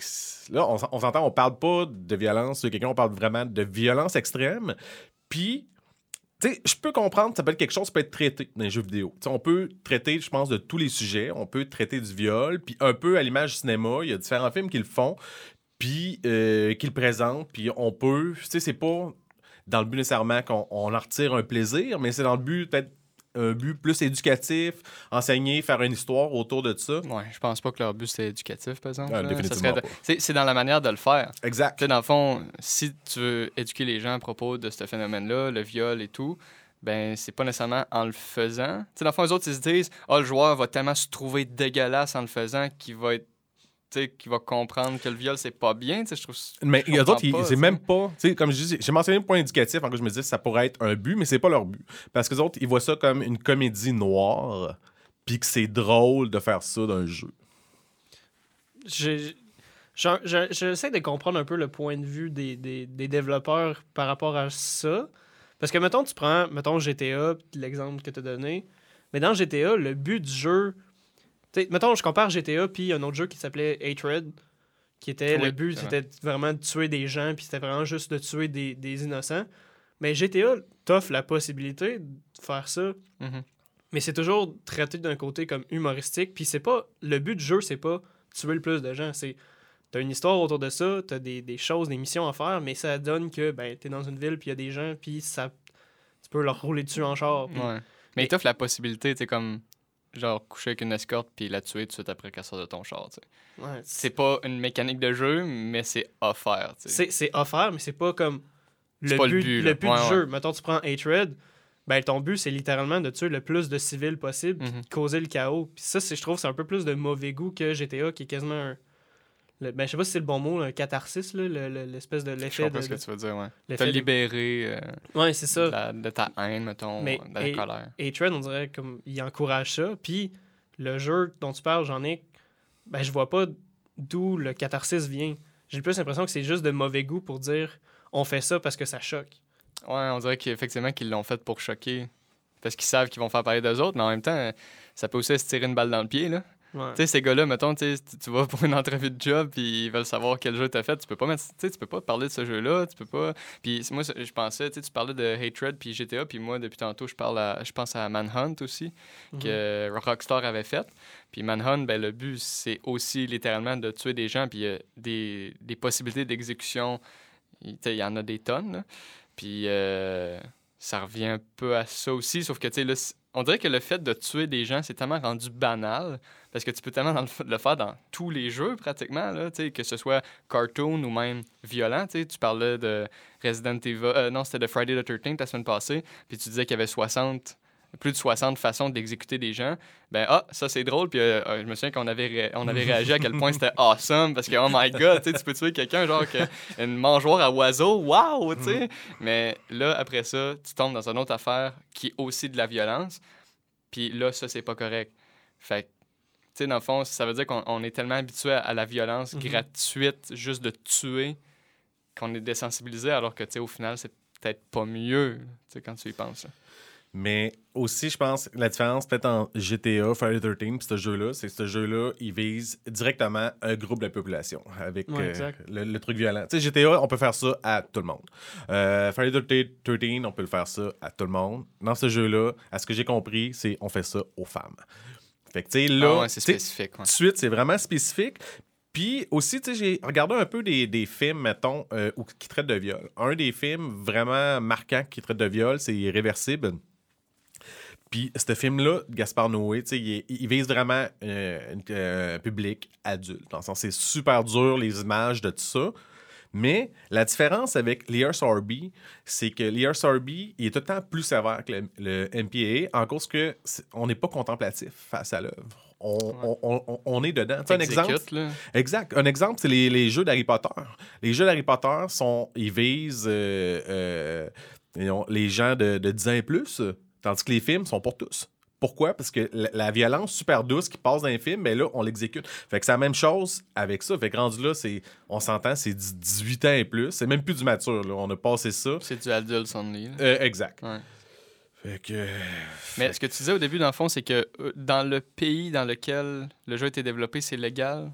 S4: là, on, on s'entend, on parle pas de violence sur quelqu'un. On parle vraiment de violence extrême. Puis, tu sais, je peux comprendre ça peut être quelque chose qui peut être traité dans les jeux vidéo. Tu sais, on peut traiter, je pense, de tous les sujets. On peut traiter du viol, puis un peu à l'image du cinéma, il y a différents films qui le font, puis euh, qui le présentent, puis on peut, tu sais, c'est pas dans le but nécessairement qu'on on en retire un plaisir, mais c'est dans le but peut-être un but plus éducatif, enseigner, faire une histoire autour de ça.
S1: Ouais, je pense pas que leur but c'est éducatif, par exemple. Serait
S4: pas.
S1: C'est dans la manière de le faire.
S4: Exact.
S1: Tu sais, dans le fond, si tu veux éduquer les gens à propos de ce phénomène-là, le viol et tout, ben c'est pas nécessairement en le faisant. Tu sais, dans le fond, les autres, ils se disent « Ah, le joueur va tellement se trouver dégueulasse en le faisant qu'il va être... Tu sais, qu'il va comprendre que le viol, c'est pas bien. Tu sais, je trouve...
S4: Mais il y a d'autres,
S1: pas,
S4: c'est même pas. Comme je dis, j'ai mentionné le point éducatif, en gros, je me dis ça pourrait être un but, mais c'est pas leur but. Parce que les autres, ils voient ça comme une comédie noire, puis que c'est drôle de faire ça d'un jeu.
S3: J'ai- J'essaie de comprendre un peu le point de vue des, des, des développeurs par rapport à ça. Parce que, mettons, tu prends, mettons, GTA, l'exemple que tu as donné. Mais dans GTA, le but du jeu. Tu sais, mettons, je compare GTA puis un autre jeu qui s'appelait Hatred, qui était
S1: Oui,
S3: le but,
S1: vrai.
S3: c'était vraiment de tuer des gens, puis c'était vraiment juste de tuer des, des innocents. Mais GTA t'offre la possibilité de faire ça
S1: Mhm.
S3: mais c'est toujours traité d'un côté comme humoristique. Puis c'est pas. Le but du jeu, c'est pas tuer le plus de gens. C'est. T'as une histoire autour de ça, t'as des, des choses, des missions à faire, mais ça donne que ben, t'es dans une ville, puis il y a des gens, puis ça. Tu peux leur rouler dessus en char.
S1: Ouais. Mais il t'offre la possibilité, tu comme... Genre, coucher avec une escorte puis la tuer tout de suite après qu'elle sort de ton char.
S3: Ouais,
S1: C'est pas une mécanique de jeu, mais c'est offert,
S3: c'est c'est offert, mais c'est pas comme le
S1: pas le
S3: but,
S1: but,
S3: le but
S1: Ouais,
S3: du
S1: ouais.
S3: jeu. Mettons, tu prends Hatred, ben ton but, c'est littéralement de tuer le plus de civils possible, puis
S1: Mhm.
S3: de causer le chaos. Puis ça, c'est- je trouve, c'est un peu plus de mauvais goût que GTA, qui est quasiment un. Le- ben, je sais pas si c'est le bon mot, un catharsis, là, le- le- l'espèce de
S1: Je
S3: l'effet
S1: comprends
S3: de.
S1: ce que tu veux dire, ouais.
S3: de-
S1: libéré euh,
S3: Ouais, c'est ça.
S1: de, la- de ta haine, mettons,
S3: Mais-
S1: de la
S3: et-
S1: colère.
S3: Hatred, on dirait comme il encourage ça. Puis le jeu dont tu parles, j'en ai. Ben, je vois pas d'où le catharsis vient. J'ai plus l'impression que c'est juste de mauvais goût pour dire on fait ça parce que ça choque.
S1: Ouais, on dirait qu'effectivement qu'ils l'ont fait pour choquer parce qu'ils savent qu'ils vont faire parler d'eux autres, mais en même temps, ça peut aussi se tirer une balle dans le pied. Là.
S3: Ouais.
S1: Tu sais, ces gars-là, mettons, tu vas pour une entrevue de job, puis ils veulent savoir quel jeu t'as fait. Tu peux pas mettre, tu peux pas parler de ce jeu-là, tu peux pas. Puis moi, je pensais, tu parlais de Hatred puis GTA, puis moi, depuis tantôt, je parle à, je pense à Manhunt aussi,
S3: Mhm.
S1: que Rockstar avait fait. Puis Manhunt, ben, le but, c'est aussi littéralement de tuer des gens, puis a des, des possibilités d'exécution. Il y en a des tonnes. Puis euh, ça revient un peu à ça aussi, sauf que, tu sais, là, on dirait que le fait de tuer des gens, c'est tellement rendu banal, parce que tu peux tellement le, faire dans tous les jeux, pratiquement, là, que ce soit cartoon ou même violent. Tu parlais de Resident Evil, euh, non, c'était de Friday the 13th la semaine passée, puis tu disais qu'il y avait 60, plus de 60 façons d'exécuter des gens. Ben, ah, ça c'est drôle, puis euh, euh, je me souviens qu'on avait, ré- on avait réagi à quel point c'était awesome, parce que, oh my god, tu peux tuer quelqu'un, genre, que, une mangeoire à oiseaux, wow, tu sais. Mais là, après ça, tu tombes dans une autre affaire qui est aussi de la violence, puis là, ça, c'est pas correct. Fait que, tu sais, dans le fond, ça veut dire qu'on on est tellement habitué à, à la violence
S3: Mhm.
S1: gratuite, juste de tuer, qu'on est désensibilisé, alors que, tu sais, au final, c'est peut-être pas mieux, tu sais, quand tu y penses. là.
S4: Mais aussi, je pense, la différence peut-être en GTA, Friday the 13 puis ce jeu-là, c'est que ce jeu-là, il vise directement un groupe de la population avec
S3: Ouais,
S4: euh, le, le truc violent. Tu sais, GTA, on peut faire ça à tout le monde. Euh, Friday the 13, on peut le faire ça à tout le monde. Dans ce jeu-là, à ce que j'ai compris, c'est on fait ça aux femmes. Fait que, tu sais, là,
S1: Ah ouais, c'est ouais.
S4: tout de suite, c'est vraiment spécifique. Puis aussi, tu sais, j'ai regardé un peu des, des films, mettons, euh, où- qui traitent de viol. Un des films vraiment marquants qui traite de viol, c'est Irréversible. Puis ce film-là, Gaspard Noé, il, il vise vraiment euh, un euh, public adulte. Dans le sens, c'est super dur, les images de tout ça. Mais la différence avec l'ERSRB, c'est que l'ERSRB, il est tout le temps plus sévère que le, le MPAA en cause que on n'est pas contemplatif face à l'œuvre. On, on- on- on- on est dedans. Un exemple,
S1: là.
S4: Exact. Un exemple, c'est les, les jeux d'Harry Potter. Les jeux d'Harry Potter sont. Ils visent euh, euh, les gens de, de 10 ans et plus, tandis que les films sont pour tous. Pourquoi? Parce que la, la violence super douce qui passe dans les films, ben là, on l'exécute. Fait que c'est la même chose avec ça. Fait que rendu là, c'est, on s'entend, c'est 10 18 ans et plus. C'est même plus du mature, là. On a passé ça.
S1: C'est du adult only.
S4: Euh, exact.
S1: Ouais.
S4: Fait que.
S1: Mais ce que tu disais au début, dans le fond, c'est que euh, dans le pays dans lequel le jeu a été développé, c'est légal?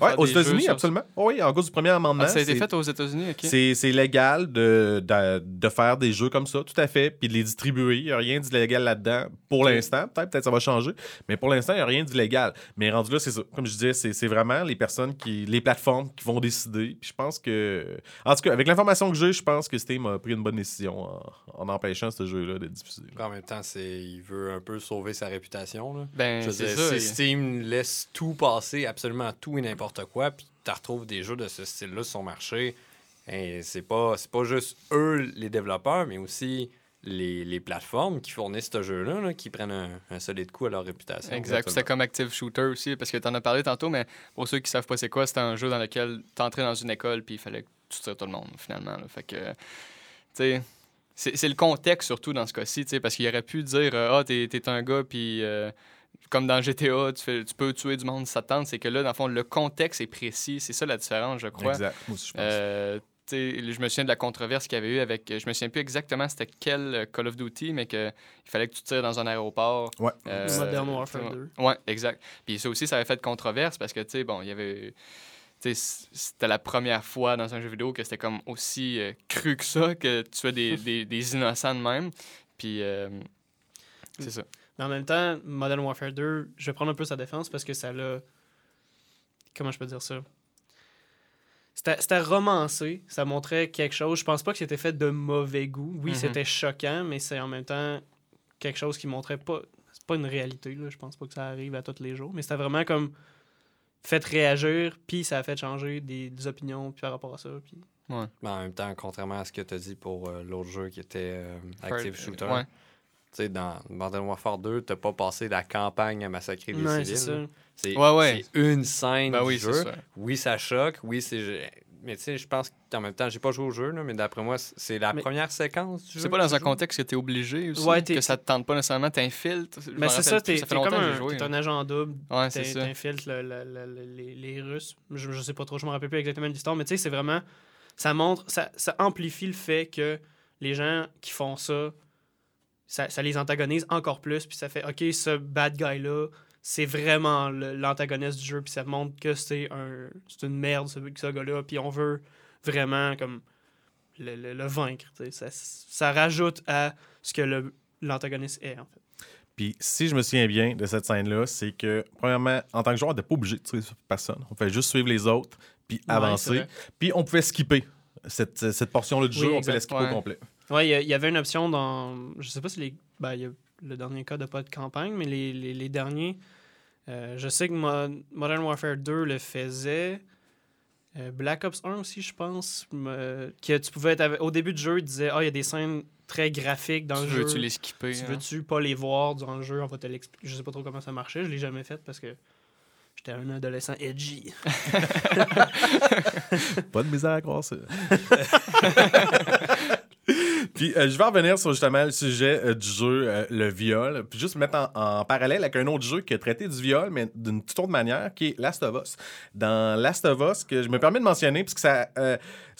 S4: Ouais, aux États-Unis, absolument. Oui, en cause du premier amendement.
S1: Ah, ça a été fait aux États-Unis, ok.
S4: C'est, légal de, de, de faire des jeux comme ça, tout à fait, puis de les distribuer. Il n'y a rien d'illégal là-dedans pour l'instant. Peut-être, peut-être ça va changer, mais pour l'instant, il n'y a rien d'illégal. Mais rendu là, c'est ça. Comme je disais, c'est, vraiment les personnes qui. les plateformes qui vont décider. Puis je pense que. En tout cas, avec l'information que j'ai, je pense que Steam a pris une bonne décision en, en empêchant ce jeu-là d'être diffusé.
S2: En même temps, c'est il veut un peu sauver sa réputation. Là.
S1: Ben,
S2: Je veux dire,
S1: ça.
S2: si Steam laisse tout passer, absolument tout et n'importe quoi, puis tu retrouves des jeux de ce style-là sur son marché, hein, c'est pas, c'est pas juste eux, les développeurs, mais aussi les, les plateformes qui fournissent ce jeu-là, là, qui prennent un, solide coup à leur réputation.
S1: Exact. C'était comme Active Shooter aussi, parce que tu en as parlé tantôt, mais pour ceux qui savent pas c'est quoi, c'était un jeu dans lequel tu entrais dans une école puis il fallait que tu tires tout le monde, finalement. Fait que, c'est c'est le contexte surtout dans ce cas-ci, parce qu'il aurait pu dire euh, Ah, t'es t'es un gars, puis euh, comme dans GTA, tu, fais, tu peux tuer du monde si ça te tente. C'est que là, dans le fond, le contexte est précis. C'est ça la différence, je crois.
S4: Exact. Moi aussi, je pense.
S1: Euh, je me souviens de la controverse qu'il y avait eu avec. Je me souviens plus exactement c'était quel euh, Call of Duty, mais qu'il fallait que tu tires dans un aéroport.
S4: ouais.
S1: Euh,
S3: Modern Warfare 2.
S1: Ouais, exact. Puis ça aussi, ça avait fait controverse parce que, tu sais, bon, il y avait. Tu sais, c- c'était la première fois dans un jeu vidéo que c'était comme aussi euh, cru que ça, que tu as des, des, des innocents de même. Puis, euh, c'est ça.
S3: Mais en même temps, Modern Warfare 2, je vais prendre un peu sa défense parce que ça l'a. Comment je peux dire ça? C'était c'était romancé, ça montrait quelque chose. Je pense pas que c'était fait de mauvais goût. Oui,
S1: Mhm.
S3: c'était choquant, mais c'est en même temps quelque chose qui montrait pas. C'est pas une réalité, là. Je pense pas que ça arrive à tous les jours. Mais c'était vraiment comme fait réagir, puis ça a fait changer des, des opinions puis par rapport à ça. Puis...
S2: Mais en même temps, contrairement à ce que tu as dit pour euh, l'autre jeu qui était euh, Active
S1: Fire-
S2: Shooter,
S1: Ouais.
S2: Tu sais, dans Modern Warfare 2, tu pas passé la campagne à massacrer des
S3: Ouais,
S2: civils. C'est
S1: Ouais, ouais.
S2: c'est une scène
S1: Ben
S2: du
S1: oui,
S2: jeu.
S1: ça.
S2: Oui, ça choque. Oui, c'est. Mais tu sais, je pense qu'en même temps, j'ai pas joué au jeu, là, mais d'après moi, c'est la
S3: Mais-
S2: première séquence du jeu.
S1: C'est pas dans un contexte que tu es obligé aussi,
S3: Ouais, t'es-
S1: que ça te tente pas nécessairement, t'infiltres. Je
S3: Mais Ben, c'est ça, t'es t'es comme un,
S1: joué,
S3: t'es
S1: là.
S3: un agent double.
S1: Ouais, c'est
S3: T'in-
S1: ça.
S3: T'infiltres le- le- le- le- les, les Russes. Je, je sais pas trop, je me rappelle plus exactement l'histoire, mais tu sais, c'est vraiment. Ça montre, ça, ça amplifie le fait que les gens qui font ça ça, ça les antagonise encore plus, puis ça fait, OK, ce bad guy-là, c'est vraiment l'antagoniste du jeu, puis ça montre que c'est un c'est une merde, ce, ce gars-là, puis on veut vraiment comme le, le- le vaincre. Ça, ça rajoute à ce que l'antagoniste est, en fait.
S4: Puis si je me souviens bien de cette scène-là, c'est que, premièrement, en tant que joueur, on n'était pas obligé de sur personne. On pouvait juste suivre les autres, puis avancer. Puis on pouvait skipper cette, cette portion-là du
S3: Oui,
S4: jeu, on pouvait la skipper
S1: Ouais.
S4: au complet.
S3: Ouais, il y avait une option dans. Je sais pas si les. Ben, il y a le dernier cas de pas de campagne, mais les, les, les derniers. euh, je sais que Mo- Modern Warfare 2 le faisait. Euh, Black Ops 1 aussi, je pense. que tu pouvais être avec- Au début du jeu, il disait Ah, il y a des scènes très graphiques dans
S1: Tu
S3: le jeu.
S1: veux-tu les skipper?
S3: Tu
S1: hein?
S3: veux-tu pas les voir dans le jeu? On va te l'expliquer. Je sais pas trop comment ça marchait. Je l'ai jamais fait parce que j'étais un adolescent edgy.
S4: Pas de misère à croire ça. Puis euh, je vais revenir sur justement le sujet euh, du jeu, euh, le viol. Puis juste mettre en, parallèle avec un autre jeu qui a traité du viol, mais d'une toute autre manière, qui est Last of Us. Dans Last of Us, que je me permets de mentionner, puisque ça,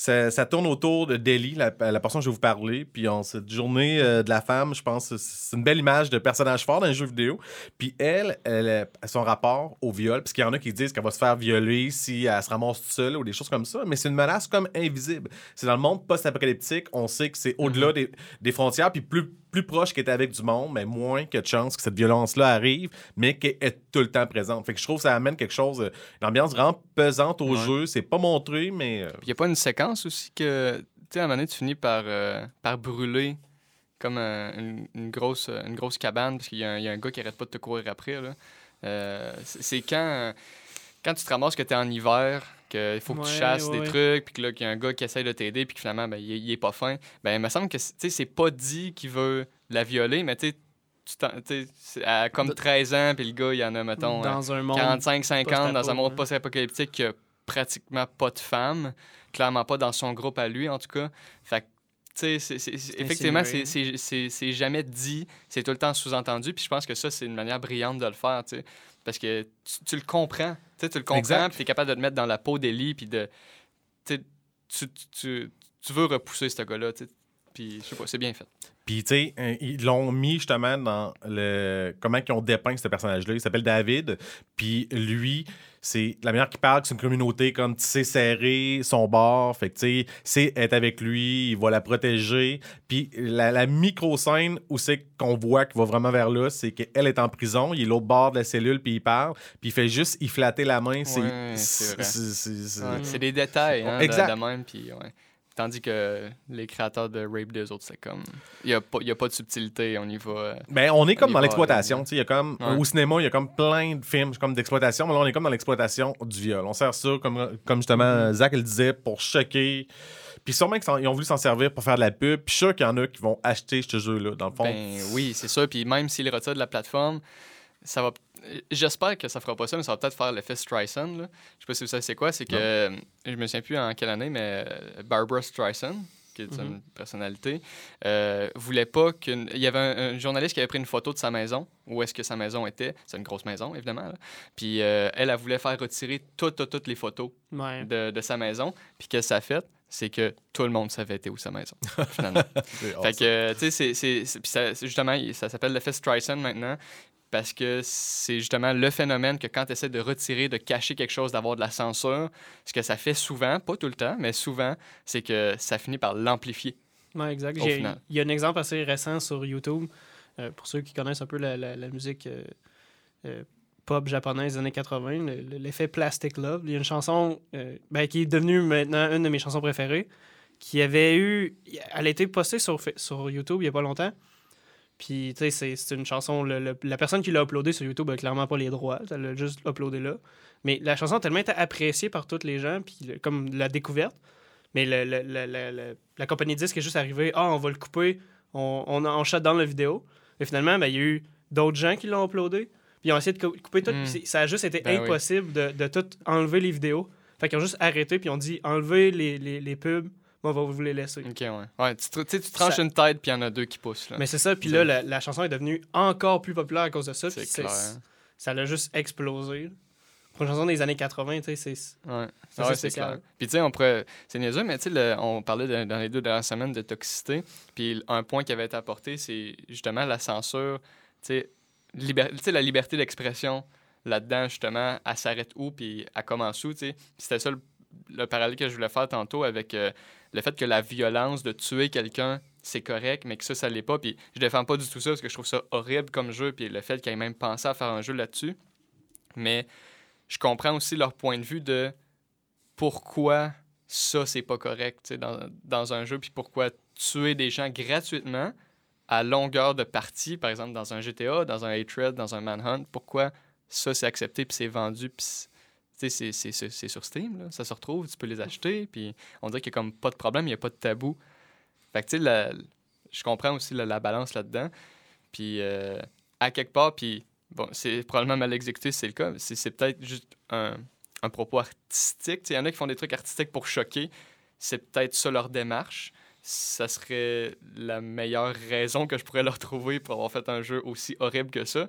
S4: ça, ça tourne autour de Delhi, la, la personne dont je vais vous parler. Puis en cette journée euh, de la femme, je pense que c'est une belle image de personnage fort dans les jeux vidéo. Puis elle, elle, son rapport au viol, puisqu'il y en a qui disent qu'elle va se faire violer si elle se ramasse toute seule ou des choses comme ça, mais c'est une menace comme invisible. C'est dans le monde post-apocalyptique, on sait que c'est au-delà des, des frontières, puis plus, plus proche qu'elle est avec du monde, mais moins que de chance que cette violence-là arrive, mais qu'elle est tout le temps présente. Fait que je trouve que ça amène quelque chose, euh, une ambiance vraiment pesante au
S1: Ouais.
S4: jeu. C'est pas montré, mais... euh,
S1: Il n'y a pas une séquence aussi que, tu sais, à un moment donné, tu finis par, euh, par brûler comme euh, une, une grosse, une grosse cabane parce qu'il y, a un- il y a un gars qui arrête pas de te courir après. Euh, c'est quand, quand tu te ramasses que tu es en hiver, qu'il faut que tu
S3: Ouais,
S1: chasses
S3: ouais,
S1: des
S3: ouais.
S1: trucs, puis que là, qu'il y a un gars qui essaye de t'aider, puis que finalement, ben, il, est- il est pas fin. Ben, il me semble que c'est- tu sais, c'est pas dit qu'il veut la violer, mais tu sais, tu tu à comme
S3: De-
S1: 13 ans, puis le gars, il en a, mettons, euh,
S3: dans un monde.
S1: 45-50 dans un monde
S3: post-apo,
S1: post-apocalyptique qui a pratiquement pas de femmes, clairement pas dans son groupe à lui en tout cas. Fait que, tu sais, c'est- c'est- c'est- effectivement, c'est- c'est c'est- c'est jamais dit, c'est tout le temps sous-entendu, puis je pense que ça, c'est une manière brillante de le faire, tu sais, parce que tu, tu le comprends, tu sais, tu le comprends, puis tu es capable de te mettre dans la peau d'Ellie, puis de, tu, sais, tu, tu, tu, veux repousser ce gars-là, tu sais, puis je sais pas, c'est bien fait.
S4: Puis, tu sais, ils l'ont mis justement dans le. Comment ils ont dépeint ce personnage-là? Il s'appelle David. Puis, lui, c'est la manière qu'il parle, c'est une communauté comme tissé serré, son bord. Fait que, tu sais, c'est être avec lui, il va la protéger. Puis, la, la micro-scène où c'est qu'on voit qu'il va vraiment vers là, c'est qu'elle est en prison, il est l'autre bord de la cellule, puis il parle. Puis, il fait juste y flatter la main. C'est.
S1: Ouais, des détails, hein, de-
S4: Exact.
S1: De, même, puis ouais. Tandis que les créateurs de Rape 2 autres, c'est comme. Il n'y a, pas- y a pas de subtilité, on y va.
S4: Ben, on est comme
S1: On
S4: dans l'exploitation.
S1: là.
S4: tu sais, il y a comme,
S1: Ouais.
S4: Au cinéma, il y a comme plein de films comme d'exploitation, mais là, on est comme dans l'exploitation du viol. On sert ça, comme, comme justement Zach le disait, pour choquer. Puis sûrement qu'ils ont voulu s'en servir pour faire de la pub. Puis sûr qu'il y en a qui vont acheter ce jeu-là, dans le fond.
S1: Ben oui, c'est ça. Puis même s'ils retirent de la plateforme, ça va. J'espère que ça fera pas ça, mais ça va peut-être faire l'effet Streisand. Là. Je sais pas si vous savez c'est quoi. C'est que. Je me souviens plus en quelle année, mais euh, Barbara Streisand, qui est une personnalité, euh, voulait pas qu'une. Il y avait un, un journaliste qui avait pris une photo de sa maison, où est-ce que sa maison était. C'est une grosse maison, évidemment. là. Puis euh, elle, elle voulait faire retirer toutes, toutes, toutes les photos
S3: Ouais.
S1: de, de sa maison. Puis qu'est-ce que ça a fait? C'est que tout le monde savait était où sa maison, finalement.
S4: C'est
S1: Fait que, tu sais, c'est- justement, ça s'appelle l'effet Streisand maintenant, parce que c'est justement le phénomène que quand tu essaies de retirer, de cacher quelque chose, d'avoir de la censure, ce que ça fait souvent, pas tout le temps, mais souvent, c'est que ça finit par l'amplifier.
S3: Ouais, exact. Il y a un exemple assez récent sur YouTube, euh, pour ceux qui connaissent un peu la, la- la musique euh, euh, pop japonaise des années 80, le- le- l'effet Plastic Love. Il y a une chanson ben, qui est devenue maintenant une de mes chansons préférées, qui avait eu... Elle a été postée sur, sur YouTube il n'y a pas longtemps. Puis, tu sais, c'est- une chanson... le- le- la personne qui l'a uploadée sur YouTube a clairement pas les droits. Elle l'a juste uploadé là. Mais la chanson a tellement été appréciée par tous les gens, puis le- comme la découverte. Mais la compagnie de disques est juste arrivée, ah, on va le couper, on, on, on shut down la vidéo. Et finalement, ben, il y a eu d'autres gens qui l'ont uploadé, puis ils ont essayé de cou- couper tout,
S1: Mm.
S3: puis ça a juste été
S1: Ben oui.
S3: impossible de, de tout enlever les vidéos. Fait qu'ils ont juste arrêté, puis ils ont dit, les, les, les pubs, on va vous les laisser.
S1: OK, ouais. Ouais, tu, te- tu tranches
S3: Ça-
S1: une tête, puis il y en a deux qui poussent. Là.
S3: Mais c'est ça, puis là, la, la chanson est devenue encore plus populaire à cause de ça.
S1: C'est clair.
S3: Ça l'a juste explosé. pour une chanson des années 80, tu sais, c'est.
S1: Ouais,
S3: C'est
S1: Ouais, clair. Puis tu sais, on pourrait. C'est niaiseux, mais tu sais, on parlait de- dans les deux dernières semaines de toxicité. Puis un point qui avait été apporté, c'est justement la censure. Tu sais, liber- la liberté d'expression là-dedans, justement, elle s'arrête où, puis elle commence où, tu sais. C'était ça le, le parallèle que je voulais faire tantôt avec euh, le fait que la violence de tuer quelqu'un, c'est correct, mais que ça, ça l'est pas. Puis je défends pas du tout ça parce que je trouve ça horrible comme jeu, puis le fait qu'ils aient même pensé à faire un jeu là-dessus. Mais je comprends aussi leur point de vue de pourquoi ça, c'est pas correct dans un jeu, puis pourquoi tuer des gens gratuitement à longueur de partie, par exemple dans un GTA, dans un Hatred, dans un Manhunt, pourquoi ça, c'est accepté, puis c'est vendu, puis c'est- sur Steam, là. ça se retrouve, tu peux les acheter, puis on dirait qu'il n'y a comme pas de problème, il n'y a pas de tabou. Fait que, je comprends aussi la, la balance là-dedans. Puis, euh, à quelque part, puis, bon, c'est probablement mal exécuté, c'est le cas. C'est peut-être juste un, un propos artistique. Il y en a qui font des trucs artistiques pour choquer. C'est peut-être ça leur démarche. Ça serait la meilleure raison que je pourrais leur trouver pour avoir fait un jeu aussi horrible que ça.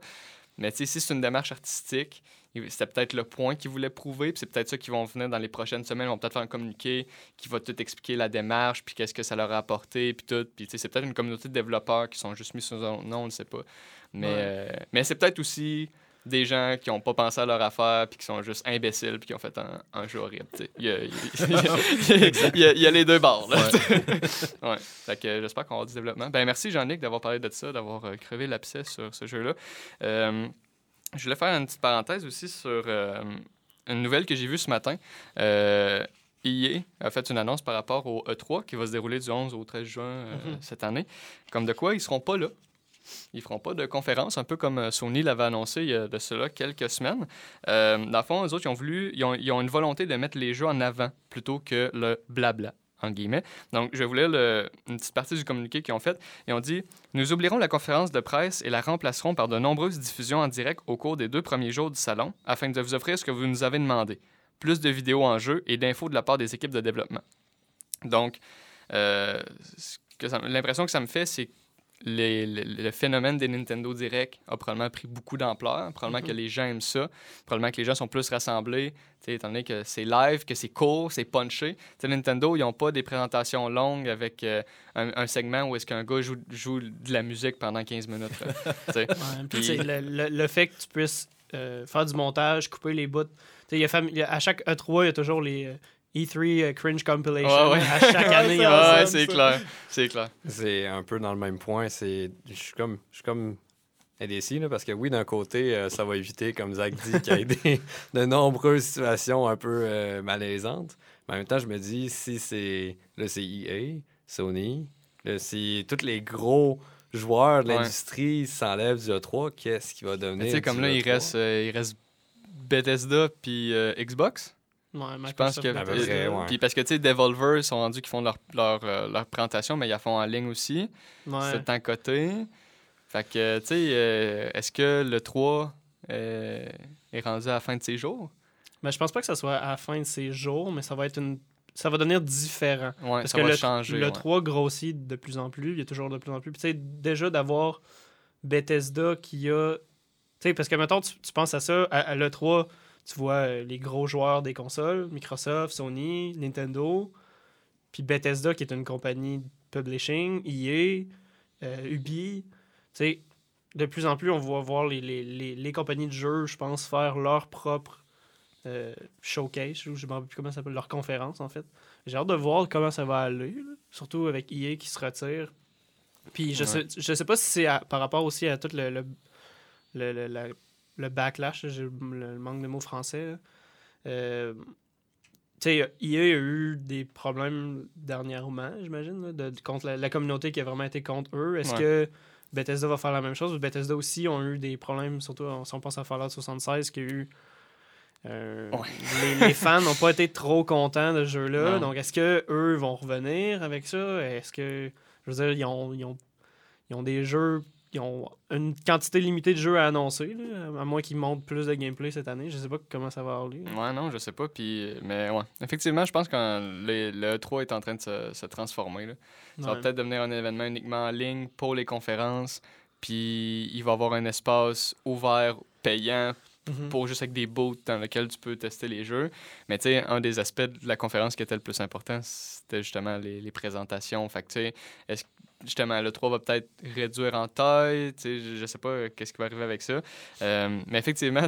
S1: Mais si c'est une démarche artistique, c'était peut-être le point qu'ils voulaient prouver, puis c'est peut-être ça qu'ils vont venir dans les prochaines semaines. Ils vont peut-être faire un communiqué qui va tout expliquer la démarche, puis qu'est-ce que ça leur a apporté, puis tout. Puis c'est peut-être une communauté de développeurs qui sont juste mis sous un nom, on ne sait pas. Mais,
S3: Ouais.
S1: euh, mais c'est peut-être aussi des gens qui n'ont pas pensé à leur affaire, puis qui sont juste imbéciles, puis qui ont fait un, un jeu horrible. Il y a, les deux bords. Ouais. Fait que j'espère qu'on avoir du développement. Ben, merci Jean-Nic d'avoir parlé de ça, d'avoir euh, crevé l'abcès sur ce jeu-là. Euh, je voulais faire une petite parenthèse aussi sur euh, une nouvelle que j'ai vue ce matin. Euh, EA a fait une annonce par rapport au E3 qui va se dérouler du 11 au 13 juin euh,
S3: Mhm.
S1: cette année. Comme de quoi, ils seront pas là. Ils feront pas de conférence, un peu comme euh, Sony l'avait annoncé de cela quelques semaines. Euh, dans le fond, eux autres, ils ont voulu, ils ont, une volonté de mettre les jeux en avant plutôt que le blabla, en guillemets. Donc, je le- une petite partie du communiqué qu'ils ont fait. Ils ont dit Nous oublierons la conférence de presse et la remplacerons par de nombreuses diffusions en direct au cours des deux premiers jours du salon afin de vous offrir ce que vous nous avez demandé plus de vidéos en jeu et d'infos de la part des équipes de développement. Donc, euh, l'impression que ça me fait, c'est les- le, le phénomène des Nintendo Direct a probablement pris beaucoup d'ampleur. Probablement que les gens aiment ça. Probablement que les gens sont plus rassemblés, étant donné que c'est live, que c'est court, c'est punché. Tu sais, Nintendo, ils n'ont pas des présentations longues avec euh, un, un segment où est-ce qu'un gars joue, joue de la musique pendant 15 minutes.
S3: Ouais, puis, le, le- le fait que tu puisses euh, faire du montage, couper les bouts. Tu sais, il y a fam- il y a- à chaque E3, il y a toujours les euh, E3 euh, Cringe Compilation.
S1: Ouais, ouais.
S3: À chaque année, il y en a.
S1: Ouais, c'est
S4: ça.
S1: clair. C'est clair.
S2: C'est un peu dans le même point. C'est, je suis comme, je suis comme indécis, là, parce que oui, d'un côté, euh, ça va éviter, comme Zach dit, qu'il y ait des- de nombreuses situations un peu euh, malaisantes. Mais en même temps, je me dis, si c'est, c'est EA, Sony, là, si tous les gros joueurs de
S1: Ouais.
S2: l'industrie s'enlèvent du E3, qu'est-ce qui va devenir
S1: Tu sais, comme
S2: du
S1: là, il
S2: E3?
S1: reste, euh, il reste Bethesda puis euh, Xbox?
S3: Ouais,
S1: Je pense que.
S2: Ouais.
S1: Puis parce que, tu sais, Devolver, ils sont rendus qu'ils font leur, leur, euh, leur présentation, mais ils la font en ligne aussi.
S3: Ouais.
S1: C'est un côté. Fait que, tu sais, euh, est-ce que le 3 euh, est rendu à la fin de ses jours?
S3: Mais je pense pas que ça soit à la fin de ces jours, mais ça va être une. Ça va devenir différent.
S1: Ouais,
S3: Parce
S1: ça
S3: que
S1: va
S3: le,
S1: changer.
S3: le
S1: ouais.
S3: 3 grossit de plus en plus, il y a toujours de plus en plus. Puis tu sais, déjà d'avoir Bethesda qui a. Tu sais, parce que maintenant, tu, tu penses à ça, à, à l'E3, tu vois euh, les gros joueurs des consoles, Microsoft, Sony, Nintendo, puis Bethesda qui est une compagnie de publishing, EA, euh, Ubi. Tu sais, de plus en plus, on va voir les, les, les, les compagnies de jeux, je pense, faire leur propre euh, showcase, ou je ne me plus comment ça s'appelle, leur conférence en fait. J'ai hâte de voir comment ça va aller, là. surtout avec EA qui se retire. Puis je,
S1: Ouais.
S3: sais, je sais pas si c'est par rapport aussi à tout le, le, le, le- la- le backlash, le, manque de mots français. Euh, tu sais, EA a eu des problèmes dernièrement, j'imagine, de, contre la, la communauté qui a vraiment été contre eux. Est-ce
S1: Ouais.
S3: que Bethesda va faire la même chose? Bethesda aussi ont eu des problèmes, surtout si on pense à Fallout 76, qui a eu. euh,
S1: Ouais.
S3: les, les fans n'ont pas été trop contents de ce jeu-là. Donc, est-ce que eux vont revenir avec ça? Est-ce que. Je veux dire, ils ont, ils ont, ils ont des jeux. Ils ont une quantité limitée de jeux à annoncer, là, à moins qu'ils montrent plus de gameplay cette année. Je sais pas comment ça va aller.
S1: Ouais, non, je sais pas. Puis, mais ouais. Effectivement, je pense que le, le 3 est en train de se, se transformer. Là. Ça va peut-être devenir un événement uniquement en ligne pour les conférences. Puis il va y avoir un espace ouvert, payant
S3: Mhm.
S1: pour juste avec des boots dans lesquels tu peux tester les jeux. Mais tu sais, un des aspects de la conférence qui était le plus important, c'était justement les, les présentations. Fait que tu sais, justement le 3 va peut-être réduire en taille, je, je sais pas euh, qu'est-ce qui va arriver avec ça. Euh, mais effectivement,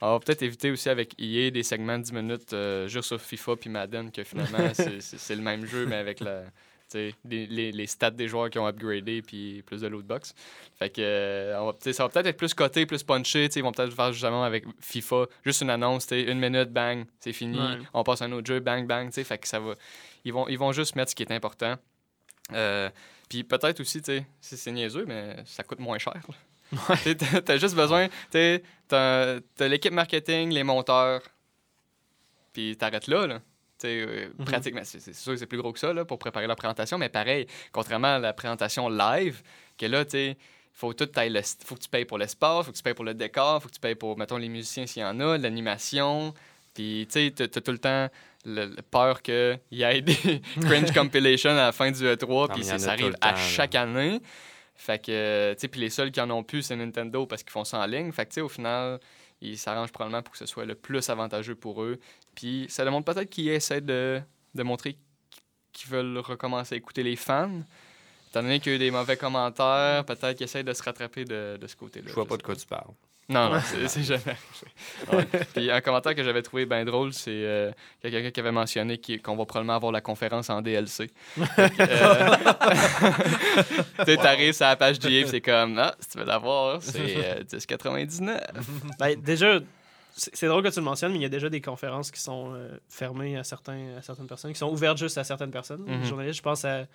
S1: on va peut-être éviter aussi avec EA des segments de 10 minutes euh, juste sur FIFA puis Madden que finalement c'est- le même jeu mais avec la les, les, les stats des joueurs qui ont upgradé puis plus de loot box. Fait que euh, on va, ça va peut-être être plus coté, plus punché. Ils vont peut-être faire justement avec FIFA, juste une annonce, une minute, bang, c'est fini.
S3: Ouais.
S1: On passe à un autre jeu, bang, bang. Fait que ça va. Ils vont, ils vont juste mettre ce qui est important. Euh, puis peut-être aussi, tu sais, c'est niaiseux, mais ça coûte moins cher. sais, T'as juste besoin, tu sais, t'as l'équipe marketing, les monteurs, puis t'arrêtes là, là. Tu sais, euh,
S3: Mhm.
S1: pratiquement, c'est sûr que c'est plus gros que ça, là, pour préparer la présentation, mais pareil, contrairement à la présentation live, que là, tu sais, faut tout le, faut que tu payes pour l'espace, faut que tu payes pour le décor, faut que tu payes pour, mettons, les musiciens s'il y en a, l'animation, puis tu sais, t'as tout le temps le, le peur qu'il y ait des cringe compilations à la fin du E3,
S2: Ah,
S1: puis ça
S2: tout
S1: arrive à
S2: temps, là.
S1: chaque année. Fait que, tu sais, puis les seuls qui en ont plus, c'est Nintendo parce qu'ils font ça en ligne. Fait que, tu sais, au final, ils s'arrangent probablement pour que ce soit le plus avantageux pour eux. Puis ça demande peut-être qu'ils essaient de, de montrer qu'ils veulent recommencer à écouter les fans. Étant donné qu'il y a eu des mauvais commentaires, peut-être qu'ils essaient de se rattraper de, de ce côté-là.
S2: Je vois pas de quoi tu parles.
S1: Non, non, c'est jamais arrivé. Ouais. Puis un commentaire que j'avais trouvé bien drôle, c'est euh, quelqu'un qui avait mentionné qu'on va probablement avoir la conférence en DLC. Euh, tu t'arrives sur la page GA, c'est comme, ah, si tu veux l'avoir, c'est euh, 10,99.
S3: Ben, déjà, c'est drôle que tu le mentionnes, mais il y a déjà des conférences qui sont euh, fermées à, certains, à certaines personnes, qui sont ouvertes juste à certaines personnes.
S1: Mhm.
S3: Les journalistes, je pense à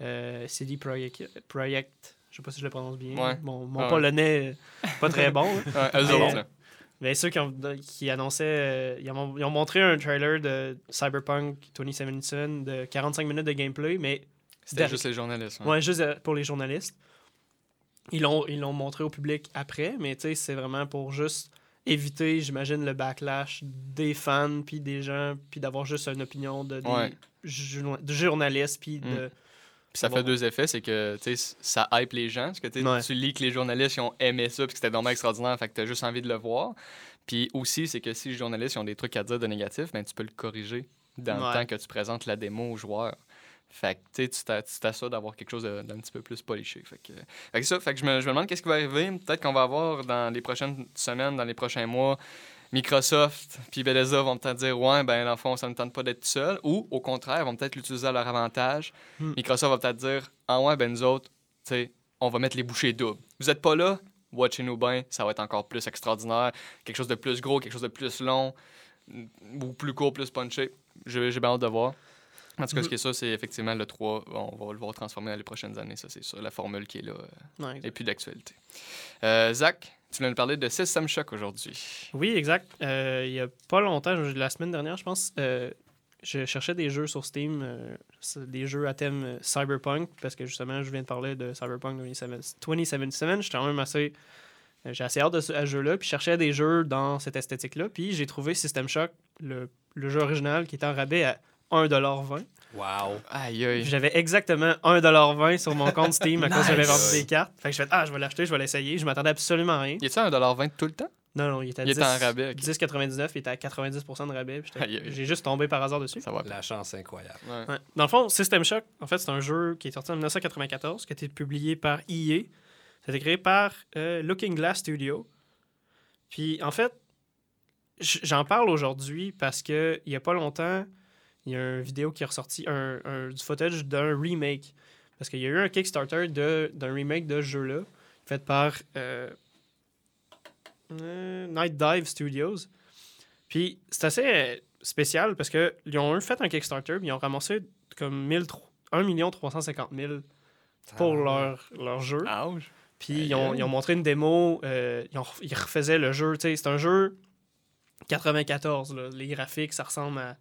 S3: euh, CD Projekt, Projekt, je sais pas si je le prononce bien.
S1: Ouais.
S3: Mon, mon
S1: Ah ouais.
S3: polonais, euh, pas très bon. là.
S1: Ouais, eux
S3: Mais-
S1: autres, là.
S3: Mais ceux qui, ont, qui annonçaient, euh, ils, ont, ils ont montré un trailer de Cyberpunk 2077 de 45 minutes de gameplay, mais
S1: C'était juste les journalistes. ouais.
S3: Ouais, juste euh, pour les journalistes. Ils l'ont, ils l'ont montré au public après, mais tu sais, c'est vraiment pour juste éviter, j'imagine, le backlash des fans, puis des gens, puis d'avoir juste une opinion de, des
S1: Ouais.
S3: journa- de journalistes, puis
S1: Mm.
S3: de...
S1: Puis ça fait deux effets, c'est que tu ça hype les gens, parce que tu
S3: Ouais.
S1: tu lis que les journalistes ils ont aimé ça, puis que c'était vraiment extraordinaire, fait que t'as juste envie de le voir. Puis aussi, c'est que si les journalistes ils ont des trucs à dire de négatif, ben tu peux le corriger dans
S3: Ouais.
S1: le temps que tu présentes la démo aux joueurs. Fait que tu tu tu t'assures d'avoir quelque chose d'un petit peu plus poliché. Fait que, fait que ça, fait que je me, je me demande qu'est-ce qui va arriver. Peut-être qu'on va avoir dans les prochaines semaines, dans les prochains mois, Microsoft puis Bethesda vont peut-être dire ouais ben dans le fond ça ne tente pas d'être tout seul ou au contraire vont peut-être l'utiliser à leur avantage.
S3: Hmm.
S1: Microsoft va peut-être dire ah ouais ben nous autres tu sais on va mettre les bouchées doubles. Vous êtes pas là, watchez-nous bien, ça va être encore plus extraordinaire, quelque chose de plus gros, quelque chose de plus long ou plus court, plus punché. J'ai bien hâte de voir. En tout cas, ce qui est sûr, c'est effectivement le 3, on va le voir transformer dans les prochaines années, ça c'est sûr, la formule qui est là euh,
S3: Ouais,
S1: et plus d'actualité. Euh, Zach, tu voulais nous parler de System Shock aujourd'hui.
S3: Oui, exact. Euh, il y a pas longtemps, la semaine dernière, je pense, euh, je cherchais des jeux sur Steam, euh, des jeux à thème cyberpunk, parce que justement, je viens de parler de Cyberpunk 2077. 2077, j'étais quand même assez. J'ai assez hâte de ce jeu-là, puis je cherchais des jeux dans cette esthétique-là, puis j'ai trouvé System Shock, le, le jeu original, qui était en rabais à 1,20$.
S2: Wow.
S1: Aïe aïe.
S3: J'avais exactement 1,20$ sur mon compte Steam à cause j'avais vendu des cartes. Fait que je fais, ah, je vais l'acheter, je vais l'essayer. Je m'attendais absolument à rien.
S1: Il est-tu à 1,20$ tout le temps?
S3: Non, non, il était à
S1: Il
S3: 10,
S1: était en rabais, ok.
S3: 10,99, il était à 90% de rabais. J'ai juste tombé par hasard dessus.
S1: Ça va.
S2: La chance incroyable.
S1: Ouais.
S3: Ouais. Dans le fond, System Shock, en fait, c'est un jeu qui est sorti en 1994, qui a été publié par EA. Été créé par euh, Looking Glass Studio. Puis, en fait, j'en parle aujourd'hui parce que il y a pas longtemps, il y a une vidéo qui est ressortie, un, un- du footage d'un remake. Parce qu'il y a eu un Kickstarter d'un remake de ce jeu-là, fait par euh, euh, Night Dive Studios. Puis c'est assez euh, spécial parce qu'ils ont fait un Kickstarter, puis ils ont ramassé comme 1000 tro- 1 350 000 pour leur, leur jeu. Puis ils ont, ils ont montré une démo, euh, ils, ont- ils refaisaient le jeu. C'est un jeu 94. là. Les graphiques, ça ressemble à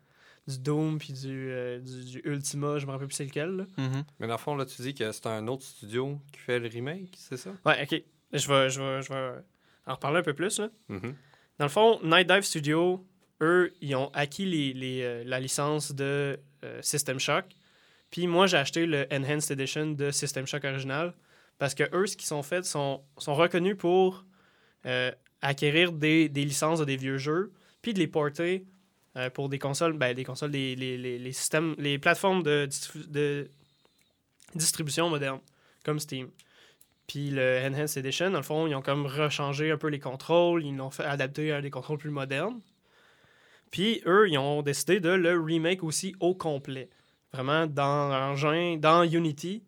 S3: du Doom puis du, euh, du, du Ultima, je me rappelle plus c'est lequel. là.
S1: Mhm.
S2: Mais dans le fond, là, tu dis que c'est un autre studio qui fait le remake, c'est ça?
S3: Ouais, ok. Je vais, je, vais, je vais en reparler un peu plus. Là.
S2: Mhm.
S3: Dans le fond, Night Dive Studio, eux, ils ont acquis les, les, euh, la licence de euh, System Shock. Puis moi, j'ai acheté le Enhanced Edition de System Shock original parce que eux, ce qu'ils sont faits, sont, sont reconnus pour euh, acquérir des, des licences de des vieux jeux, puis de les porter euh, pour des consoles, ben, des consoles, les, systèmes, les plateformes de, distribu- de distribution modernes, comme Steam. Puis le Enhanced Edition, dans le fond, ils ont comme rechangé un peu les contrôles, ils l'ont fait adapter à des contrôles plus modernes. Puis eux, ils ont décidé de le remake aussi au complet. Vraiment dans l'engin, dans Unity.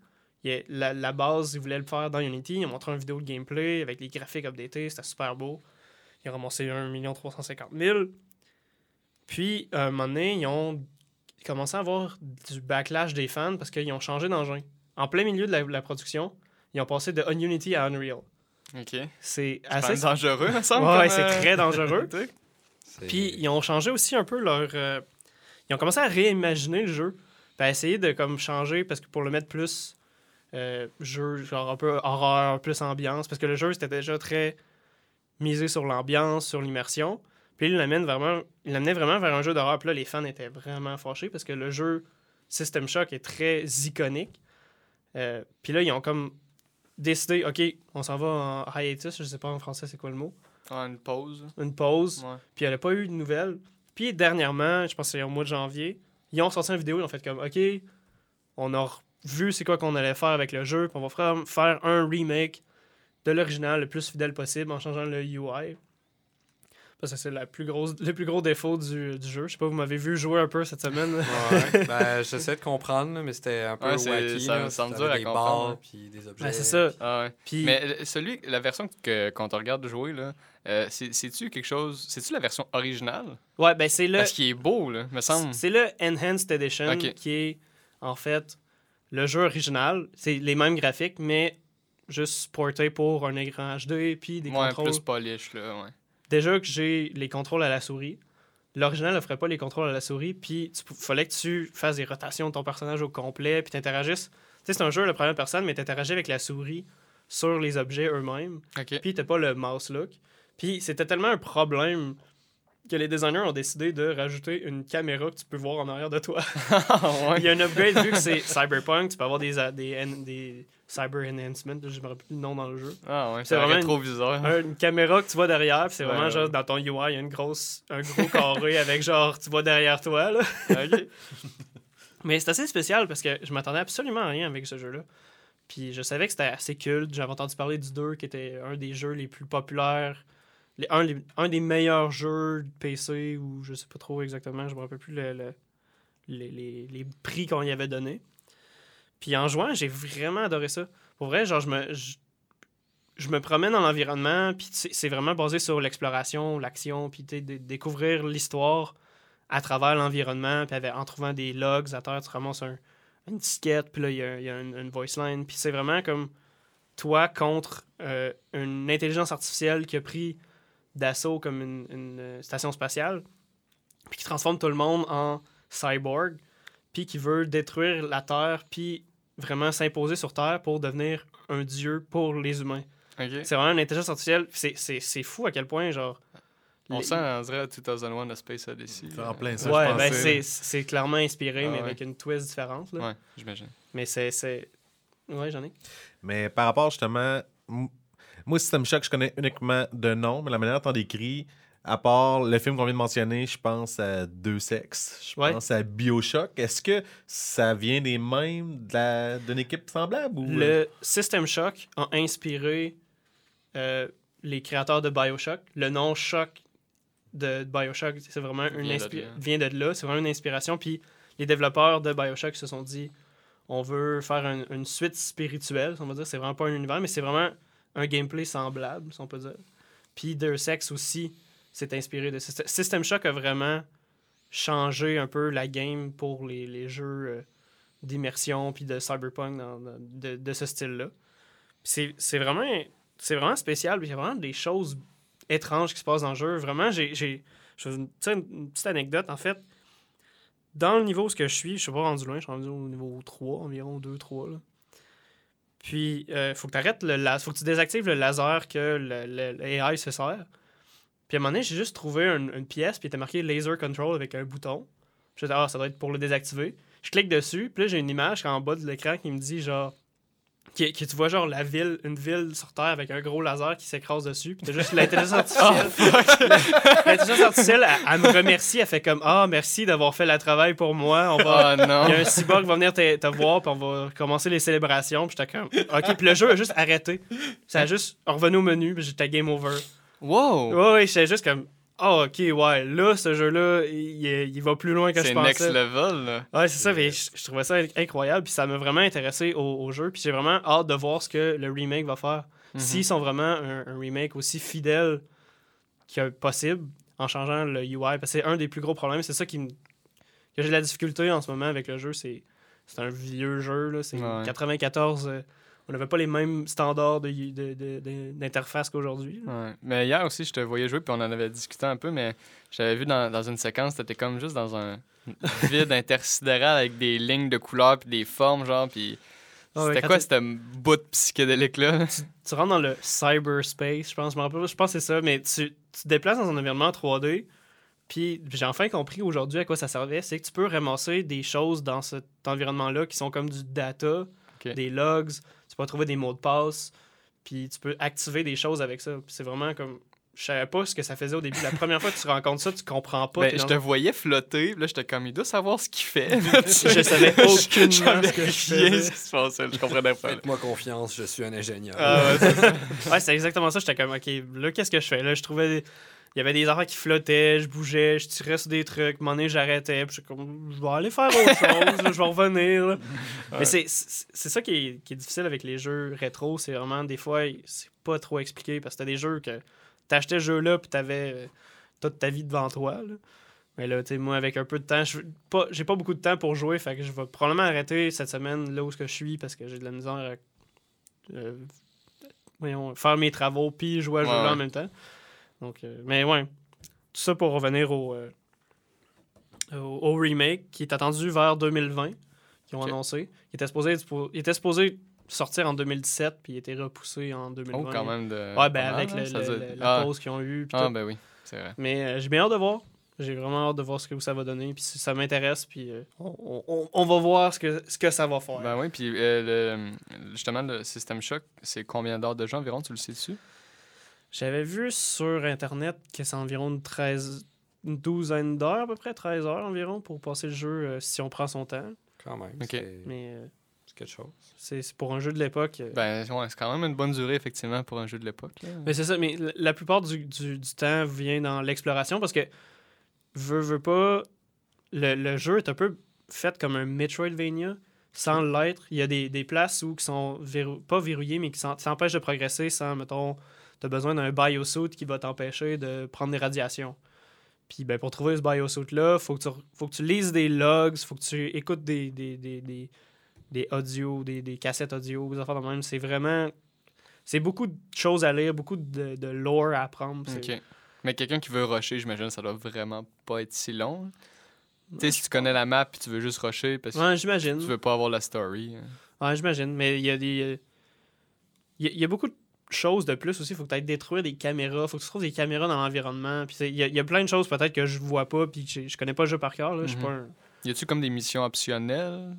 S3: La base, ils voulaient le faire dans Unity. Ils ont montré une vidéo de gameplay avec les graphiques updatés, c'était super beau. Ils ont ramassé 1 350 000. Puis, à un moment donné, ils ont commencé à avoir du backlash des fans parce qu'ils ont changé d'engin. En plein milieu de la, la production, ils ont passé de Unity à Unreal.
S1: OK.
S3: C'est assez...
S1: dangereux, me semble.
S3: Ouais, c'est
S1: euh,
S3: très dangereux. Puis ils ont changé aussi un peu leur. euh, ils ont commencé à réimaginer le jeu. Puis à essayer de comme changer parce que pour le mettre plus euh, jeu, genre un peu horreur, plus ambiance. Parce que le jeu c'était déjà très misé sur l'ambiance, sur l'immersion. Puis il l'amène vraiment. Il l'amenait vraiment vers un jeu d'horreur. Puis là, les fans étaient vraiment fâchés parce que le jeu System Shock est très iconique. Euh, puis là, ils ont comme décidé, OK, on s'en va en hiatus, je sais pas en français c'est quoi le mot,
S1: Ah, une pause.
S3: une pause.
S1: Ouais.
S3: Puis elle n'a pas eu de nouvelles. Puis dernièrement, je pense que c'est au mois de janvier, ils ont sorti une vidéo, ils ont fait comme OK, on a vu c'est quoi qu'on allait faire avec le jeu, puis on va faire, faire un remake de l'original le plus fidèle possible en changeant le UI. Parce que c'est la plus grosse, le plus gros défaut du, du jeu. Je sais pas, vous m'avez vu jouer un peu cette semaine.
S2: Ouais, ben, j'essaie de comprendre, mais c'était un peu
S1: Ouais, c'est-
S2: wacky.
S1: ça-
S2: là.
S1: ça me dur à
S2: des
S1: comprendre,
S2: barres, puis des objets.
S3: Ben, c'est ça.
S1: Ah ouais.
S3: Puis,
S1: Mais euh, celui, la version que qu'on te regarde jouer, là, euh, c'est- c'est-tu quelque chose. C'est-tu la version originale?
S3: ouais, ben c'est le,
S1: Parce qu'il est beau, là, me semble.
S3: C'est le Enhanced Edition qui est en fait le jeu original. C'est les mêmes graphiques, mais juste porté pour un écran HD puis des
S1: Ouais,
S3: contrôles.
S1: plus polish, là, ouais.
S3: Déjà que j'ai les contrôles à la souris. L'original n'offrait pas les contrôles à la souris, puis il fallait que tu fasses des rotations de ton personnage au complet, puis t'interagisses. Tu sais, c'est un jeu à la première personne, mais t'interagis avec la souris sur les objets eux-mêmes.
S1: OK.
S3: Puis t'as pas le mouse look. Puis c'était tellement un problème que les designers ont décidé de rajouter une caméra que tu peux voir en arrière de toi. Il y a un upgrade vu que c'est Cyberpunk, tu peux avoir des, des, des Cyber Enhancement, je me rappelle plus le nom dans le jeu.
S1: Ah ouais,
S3: C'est vraiment une-
S1: trop bizarre.
S3: Un- une caméra que tu vois derrière, c'est
S1: Ouais,
S3: vraiment
S1: ouais.
S3: genre dans ton UI, il y a une grosse, un gros carré avec genre tu vois derrière toi. Là.
S1: OK.
S3: Mais c'est assez spécial parce que je m'attendais absolument à rien avec ce jeu-là. Puis je savais que c'était assez culte. J'avais entendu parler du 2 qui était un des jeux les plus populaires. les- un, les- un des meilleurs jeux de PC ou je sais pas trop exactement. Je me rappelle plus le- le- les, les- les prix qu'on y avait donné. Puis en jouant, j'ai vraiment adoré ça. Pour vrai, genre, je me, je, je me promène dans l'environnement, puis c'est vraiment basé sur l'exploration, l'action, puis découvrir l'histoire à travers l'environnement, puis en trouvant des logs à terre, tu ramasses un, une disquette, puis là, il y a, y a une, une voice line, puis c'est vraiment comme toi contre euh, une intelligence artificielle qui a pris d'assaut comme une, une, euh, station spatiale, puis qui transforme tout le monde en cyborg, puis qui veut détruire la Terre, puis vraiment s'imposer sur Terre pour devenir un dieu pour les humains. C'est vraiment une intelligence artificielle, c'est- c'est c'est fou à quel point, genre...
S1: On
S3: les-
S1: sent, on dirait 2001 The Space Odyssey.
S4: C'est en plein ça,
S3: Ouais, ben c'est c'est clairement inspiré,
S1: Ah
S3: mais
S1: ouais.
S3: avec une twist différente. là.
S1: Ouais, j'imagine.
S3: Mais c'est. c'est- Ouais, j'en ai.
S4: Mais par rapport justement, moi, System Shock, je connais uniquement de nom, mais la manière dont on décrit, à part le film qu'on vient de mentionner, je pense à Deux Sexes, je
S3: Ouais.
S4: pense à Bioshock. Est-ce que ça vient des mêmes de d'une équipe semblable ou euh?
S3: Le System Shock a inspiré euh, les créateurs de Bioshock. Le nom Shock de Bioshock, c'est vraiment une
S1: Vient de là.
S3: vient de là. C'est vraiment une inspiration. Puis les développeurs de Bioshock se sont dit on veut faire un- une suite spirituelle, on va dire. C'est vraiment pas un univers, mais c'est vraiment un gameplay semblable, si on peut dire. Puis Deus Ex aussi s'est inspiré de System, System Shock a vraiment changé un peu la game pour les, les jeux euh, d'immersion puis de cyberpunk de, de ce style-là. C'est vraiment, vraiment spécial. Il y a vraiment des choses étranges qui se passent dans le jeu. Vraiment, j'ai. une, une petite anecdote, en fait. Dans le niveau où je suis, je suis pas rendu loin, je suis rendu au niveau 3, environ 2-3. là. Puis, il faut que tu arrêtes le laser, faut que tu désactives le laser que le, le- le AI se sert. Puis à un moment donné, j'ai juste trouvé une, une pièce, puis il était marqué Laser Control avec un bouton. Je dit, ah, ça doit être pour le désactiver. Je clique dessus, puis là, j'ai une image en bas de l'écran qui me dit genre qui, qui- tu vois genre la ville, une ville sur Terre avec un gros laser qui s'écrase dessus, puis t'as juste l'intelligence artificielle. l'intelligence artificielle, elle, elle me remercie, elle fait comme Ah, merci d'avoir fait le travail pour moi. On va.
S1: Oh non.
S3: Il y a un cyborg qui va venir te, te voir, puis on va commencer les célébrations. Puis j'étais comme, OK, puis le jeu a juste arrêté. Ça a juste revenu au menu, puis j'étais game over.
S1: Wow!
S3: Ouais, ouais, j'étais juste comme, oh, OK, ouais, là, ce jeu-là, il, il va plus loin que je
S1: C'est
S3: pensais.
S1: next level, là.
S3: Ouais, c'est ça, mais je, je trouvais ça incroyable, puis ça m'a vraiment intéressé au, au jeu, puis j'ai vraiment hâte de voir ce que le remake va faire.
S1: Mhm.
S3: S'ils sont vraiment un, un remake aussi fidèle que possible, en changeant le UI, parce que c'est un des plus gros problèmes, c'est ça qui me- que j'ai de la difficulté en ce moment avec le jeu, c'est c'est un vieux jeu, là, c'est
S1: Ouais.
S3: 94, euh, on n'avait pas les mêmes standards de- de- de- de- d'interface qu'aujourd'hui.
S1: Ouais. Mais hier aussi, je te voyais jouer, puis on en avait discuté un peu, mais j'avais vu dans, dans une séquence, t'étais comme juste dans un vide intersidéral avec des lignes de couleurs puis des formes, genre, puis
S3: Ah ouais,
S1: c'était quoi cette bout psychédélique-là?
S3: tu rentres dans le cyberspace, je pense, je rappelle je pense que c'est ça, mais tu, tu te déplaces dans un environnement 3D, puis j'ai enfin compris aujourd'hui à quoi ça servait, c'est que tu peux ramasser des choses dans cet environnement-là qui sont comme du data, des logs, tu peux trouver des mots de passe, puis tu peux activer des choses avec ça. C'est vraiment comme... Je savais pas ce que ça faisait au début. La première fois que tu rencontres ça, tu comprends pas.
S1: Ben, je te voyais flotter, là, j'étais comme, il doit savoir ce qu'il fait.
S3: Je savais aucunement ce que je
S1: rien ce qui se passait, je comprenais pas.
S2: Faites-moi confiance, je suis un ingénieur.
S1: Ah ouais, c'est.
S3: Ouais, exactement ça. J'étais comme, OK, là, qu'est-ce que je fais? Là, je trouvais. Il y avait des affaires qui flottaient, je bougeais, je tirais sur des trucs. Moment donné, j'arrêtais. Puis j'étais comme, je vais aller faire autre chose, je vais revenir. là.
S1: Ouais.
S3: Mais c'est- ça qui est, qui est difficile avec les jeux rétro. C'est vraiment, des fois, c'est pas trop expliqué. Parce que t'as des jeux que t'achetais ce jeu-là, puis t'avais euh, toute ta vie devant toi. là. Mais là, tu sais, moi, avec un peu de temps, je pas, j'ai pas beaucoup de temps pour jouer. Fait que je vais probablement arrêter cette semaine là où je suis parce que j'ai de la misère à euh, voyons, faire mes travaux puis jouer à ce
S1: Ouais,
S3: jeu-là en même temps. Donc, euh, mais ouais, tout ça pour revenir au, euh, au, au remake qui est attendu vers 2020, qui ont annoncé. Il était, supposé, il était supposé sortir en 2017 puis il a été repoussé en 2020.
S1: Oh, quand même de.
S3: Ouais, ben avec
S1: hein,
S3: le- le- la
S1: Ah,
S3: pause qu'ils ont eue.
S1: Ah,
S3: tout.
S1: ben oui, c'est vrai.
S3: Mais euh, j'ai bien hâte de voir. J'ai vraiment hâte de voir ce que ça va donner. Puis si ça m'intéresse, puis euh, on, on- on va voir ce que, ce que ça va faire.
S1: Ben oui, puis euh, le- justement, le System Shock, c'est combien d'heures de jeu environ, tu le sais dessus?
S3: J'avais vu sur Internet que c'est environ une, 13, une douzaine d'heures, à peu près 13 heures environ, pour passer le jeu euh, si on prend son temps.
S2: Quand même,
S3: Mais euh,
S2: c'est quelque chose.
S3: c'est c'est pour un jeu de l'époque. euh,
S1: Ben ouais, c'est quand même une bonne durée, effectivement, pour un jeu de l'époque.
S3: Mais c'est ça, mais la- la plupart du, du- du temps vient dans l'exploration parce que, veux, veux pas, le, le jeu est un peu fait comme un Metroidvania sans l'être. Il y a des, des places où qui sont verrou- pas verrouillées, mais qui t'empêchent de progresser sans, mettons, t'as besoin d'un biosuit qui va t'empêcher de prendre des radiations. Puis ben, pour trouver ce biosuit-là, faut que tu, faut que tu lises des logs, faut que tu écoutes des, des, des, des, des audios, des, des cassettes audio, des affaires de même. C'est vraiment c'est beaucoup de choses à lire, beaucoup de, de lore à apprendre. C'est-
S1: Ok. Mais quelqu'un qui veut rusher, j'imagine, ça doit vraiment pas être si long.
S3: Ouais,
S1: Tu sais, si tu connais la map puis tu veux juste rusher parce que
S3: Ouais,
S1: tu veux pas avoir la story. hein.
S3: Ouais, j'imagine. Mais il y a des. Il y, y a beaucoup de choses de plus aussi. Il faut que tu ailles détruire des caméras. faut que tu trouves des caméras dans l'environnement. Puis il y, a- il y a plein de choses peut-être que je vois pas. Puis que je, connais pas le jeu par cœur. là. Suis
S1: Mhm.
S3: pas un-
S1: Y a-tu comme des missions optionnelles?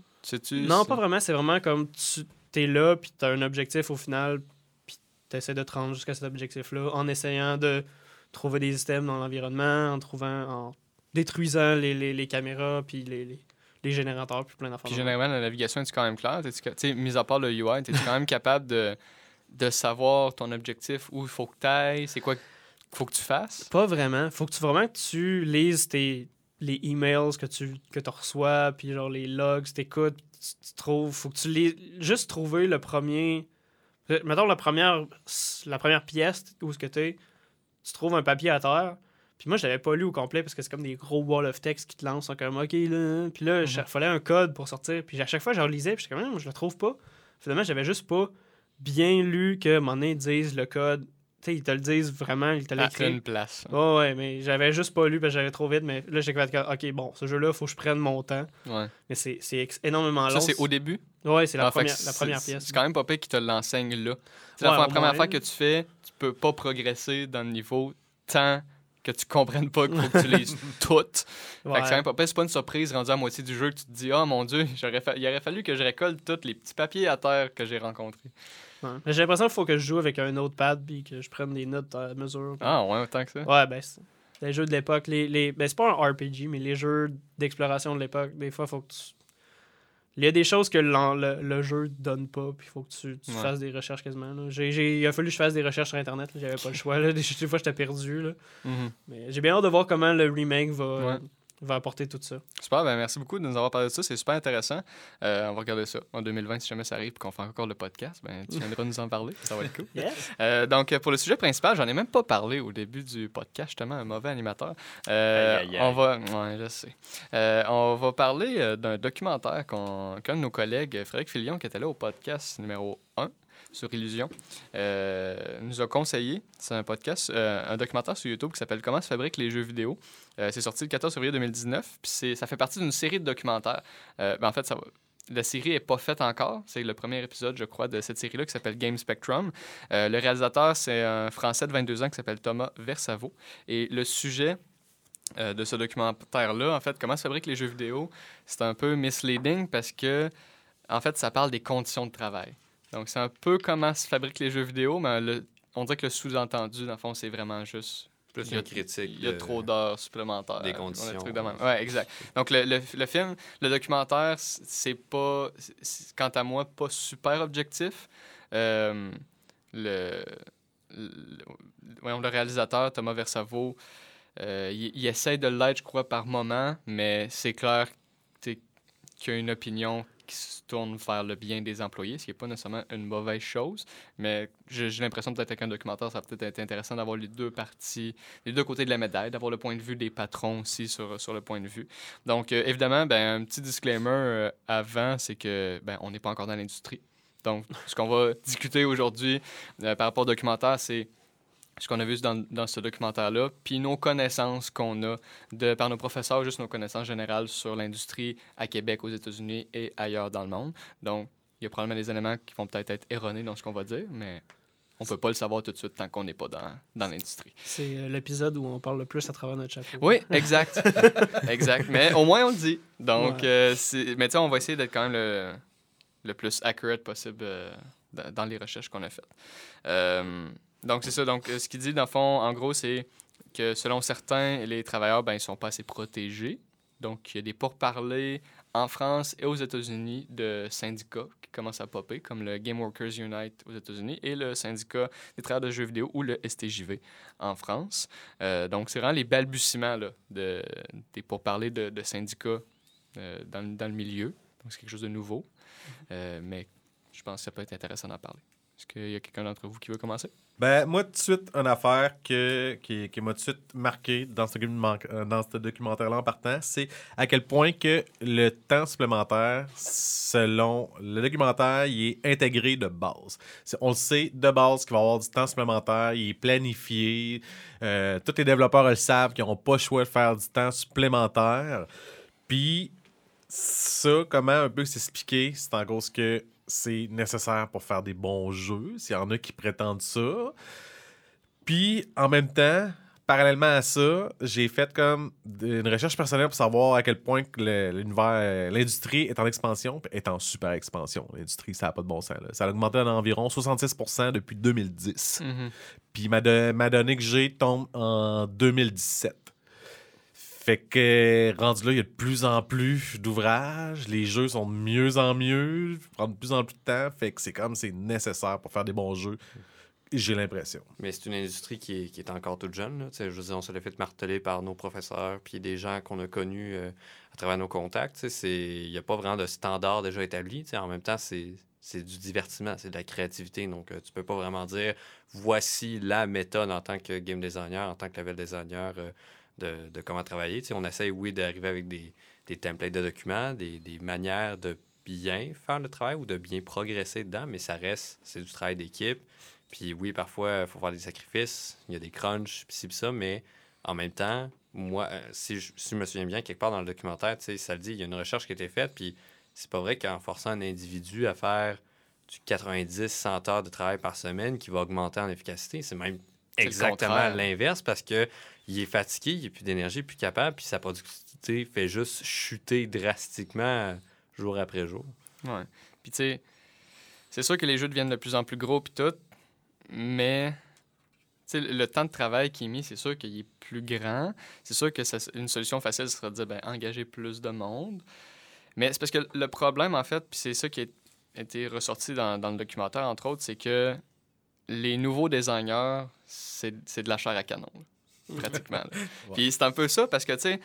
S3: Non, pas vraiment. C'est vraiment comme tu es là. Puis tu as un objectif au final. Puis tu essaies de te rendre jusqu'à cet objectif-là en essayant de trouver des items dans l'environnement, en trouvant. en détruisant les, les, les caméras. Puis les, les, les générateurs. Puis plein d'affaires.
S1: Puis généralement, la navigation est quand même claire? Tu sais, mis à part le UI, es-tu quand même capable de, de savoir ton objectif, où il faut que tu ailles, c'est quoi qu'il faut que tu fasses?
S3: Pas vraiment. Faut que tu vraiment que tu lises tes, les emails que tu que reçois, puis genre les logs, t'écoutes, tu, tu trouves. Faut que tu lises. Juste trouver le premier. Mettons la première, la première pièce où ce que t'es, tu trouves un papier à terre. Puis moi, je l'avais pas lu au complet parce que c'est comme des gros wall of text qui te lancent. comme OK, là. Puis là, il fallait un code pour sortir. Puis à chaque fois, je relisais. Puis j'étais comme, Hum, je le trouve pas. Finalement, j'avais juste pas bien lu que mon nez dise le code. Tu sais, ils te le disent vraiment, ils te l'écrivent.
S1: une place.
S3: Ouais, ouais, mais j'avais juste pas lu parce que j'allais trop vite. Mais là, j'ai fait OK, bon, ce jeu-là, faut que je prenne mon temps.
S1: Ouais.
S3: Mais c'est énormément long.
S1: Ça, c'est au début?
S3: Ouais, c'est la,
S1: Ah,
S3: première, la première
S1: c'est-
S3: pièce.
S1: C'est quand même pas pire qu'ils te l'enseignent là. C'est
S3: Ouais,
S1: la première
S3: moins.
S1: fois que tu fais, tu peux pas progresser dans le niveau tant que tu comprennes pas, qu'il faut que tu lises toutes. Fait
S3: Ouais.
S1: que c'est même pas, c'est pas une surprise rendu à moitié du jeu que tu te dis, oh mon Dieu, j'aurais fa- il aurait fallu que je récolte tous les petits papiers à terre que j'ai rencontrés.
S3: Ouais. J'ai l'impression qu'il faut que je joue avec un autre pad puis que je prenne des notes à mesure.
S1: Ah, ouais, autant que ça.
S3: Ouais, ben, c'est les jeux de l'époque. Les, les... Ben, c'est pas un RPG, mais les jeux d'exploration de l'époque, des fois, faut que tu. Il y a des choses que le, le jeu donne pas, puis il faut que tu, tu
S1: Ouais.
S3: fasses des recherches quasiment. Là. J'ai, j'ai- il a fallu que je fasse des recherches sur Internet, là. j'avais pas le choix. Là. Des, des fois, j'étais perdu. Là.
S1: Mhm.
S3: Mais j'ai bien hâte de voir comment le remake va,
S1: Ouais.
S3: Va apporter tout ça.
S1: Super, ben merci beaucoup de nous avoir parlé de ça. C'est super intéressant. Euh, on va regarder ça en 2020 si jamais ça arrive et qu'on fait encore le podcast. Ben, tu viendras nous en parler. Ça va être cool.
S3: Yes.
S1: Euh, donc, pour le sujet principal, j'en ai même pas parlé au début du podcast, justement, un mauvais animateur. Euh,
S2: Aïe, aïe, aïe.
S1: On va, ouais, je sais. Euh, on va parler d'un documentaire qu'on- qu'un de nos collègues, Frédéric Filion, qui était là au podcast numéro 1 sur Illusion, euh, nous a conseillé. C'est un podcast, euh, un documentaire sur YouTube qui s'appelle Comment se fabriquent les jeux vidéo. Euh, c'est sorti le 14 février 2019. Puis ça fait partie d'une série de documentaires. Ben, en fait, la série n'est pas faite encore. C'est le premier épisode, je crois, de cette série-là qui s'appelle Game Spectrum. Le réalisateur, c'est un Français de 22 ans qui s'appelle Thomas Versavo. Et le sujet de ce documentaire-là, en fait, comment se fabriquent les jeux vidéo, c'est un peu misleading parce que, en fait, ça parle des conditions de travail. Donc, c'est un peu comment se fabriquent les jeux vidéo, mais le- on dirait que le sous-entendu, dans le fond, c'est vraiment juste
S2: Plus
S1: il y a-
S2: une critique.
S1: il y a
S2: de-
S1: trop d'heures supplémentaires.
S2: des conditions.
S1: trucs de même. Ouais, exact. Donc, le, le- le film, le documentaire, c'est pas, quant à moi, pas super objectif. Euh, le, voyons, le réalisateur, Thomas Versavo, euh, il, il essaie de l'être, je crois, par moment, mais c'est clair qu'il y a une opinion qui se tourne vers le bien des employés, ce qui n'est pas nécessairement une mauvaise chose. Mais j'ai l'impression, peut-être un documentaire, ça peut-être être intéressant d'avoir les deux parties, les deux côtés de la médaille, d'avoir le point de vue des patrons aussi sur, sur le point de vue. Donc, euh, évidemment, ben, un petit disclaimer euh, avant, c'est que ben, on n'est pas encore dans l'industrie. Donc, ce qu'on va discuter aujourd'hui euh, par rapport au documentaire, c'est ce qu'on a vu dans, dans ce documentaire-là, puis nos connaissances qu'on a de, par nos professeurs, juste nos connaissances générales sur l'industrie à Québec, aux États-Unis et ailleurs dans le monde. Donc, il y a probablement des éléments qui vont peut-être être erronés dans ce qu'on va dire, mais on peut pas le savoir tout de suite tant qu'on n'est pas dans, dans l'industrie.
S3: C'est euh, l'épisode où on parle le plus à travers notre chapeau.
S1: Oui, exact. exact. Mais au moins, on le dit. Donc,
S3: Ouais.
S1: euh, c'est- mais tu sais, on va essayer d'être quand même le, le plus accurate possible euh, dans, dans les recherches qu'on a faites. Euh, donc, c'est ça. Donc, euh, ce qu'il dit, dans le fond, en gros, c'est que selon certains, les travailleurs, ben, ils sont pas assez protégés. Donc, il y a des pourparlers en France et aux États-Unis de syndicats qui commencent à popper, comme le Game Workers Unite aux États-Unis et le syndicat des travailleurs de jeux vidéo ou le STJV en France. Euh, donc, c'est vraiment les balbutiements là, de, des pourparlers de, syndicats euh, dans, le- milieu. Donc, c'est quelque chose de nouveau. Mais je pense que ça peut être intéressant d'en parler. Est-ce qu'il y a quelqu'un d'entre vous qui veut commencer?
S4: Ben, moi, tout de suite, une affaire que, qui, qui m'a tout de suite marqué dans ce, euh, documentaire-là en partant, c'est à quel point que le temps supplémentaire, selon le documentaire, il est intégré de base. On le sait de base qu'il va y avoir du temps supplémentaire, il est planifié. euh, tous les développeurs le savent qu'ils n'auront pas le choix de faire du temps supplémentaire. Puis, ça, comment un peu s'expliquer, c'est en gros ce que c'est nécessaire pour faire des bons jeux, s'il y en a qui prétendent ça. Puis, en même temps, parallèlement à ça, j'ai fait comme une recherche personnelle pour savoir à quel point l'univers, l'industrie est en expansion, est en super expansion. L'industrie, ça n'a pas de bon sens. là. Ça a augmenté d'environ 66% depuis 2010. Puis ma, de- ma donnée que j'ai tombe en 2017. Fait que rendu là, il y a de plus en plus d'ouvrages, les jeux sont de mieux en mieux, prennent de plus en plus de temps, fait que c'est comme c'est nécessaire pour faire des bons jeux. J'ai l'impression.
S2: Mais c'est une industrie qui est, qui est encore toute jeune. Je veux dire, on se l'a fait marteler par nos professeurs, puis des gens qu'on a connus euh, à travers nos contacts. Il n'y a pas vraiment de standard déjà établi. En même temps, c'est c'est du divertissement, c'est de la créativité. Donc, euh, tu peux pas vraiment dire voici la méthode en tant que game designer, en tant que level designer euh, de, de comment travailler. On essaye, oui, d'arriver avec des, des templates de documents, des, des manières de bien faire le travail ou de bien progresser dedans, mais ça reste, c'est du travail d'équipe. Puis oui, parfois, il faut faire des sacrifices, il y a des crunchs, puis ci, puis ça, mais en même temps, moi, euh, si je, si je me souviens bien, quelque part dans le documentaire, tu sais, ça le dit, il y a une recherche qui a été faite, puis c'est pas vrai qu'en forçant un individu à faire du 90-100 heures de travail par semaine qui va augmenter en efficacité, c'est même exactement l'inverse parce que il est fatigué, il n'a plus d'énergie, plus capable, puis sa productivité fait juste chuter drastiquement jour après jour.
S1: Ouais. Puis tu sais, c'est sûr que les jeux deviennent de plus en plus gros puis tout, mais le temps de travail qui est mis, c'est sûr qu'il est plus grand. C'est sûr que une solution facile serait de dire ben, engager plus de monde. Mais c'est parce que le problème, en fait, puis c'est ça qui a été ressorti dans, dans le documentaire, entre autres, c'est que les nouveaux designers, c'est de la chair à canon, pratiquement. là. Puis c'est un peu ça parce que, tu sais,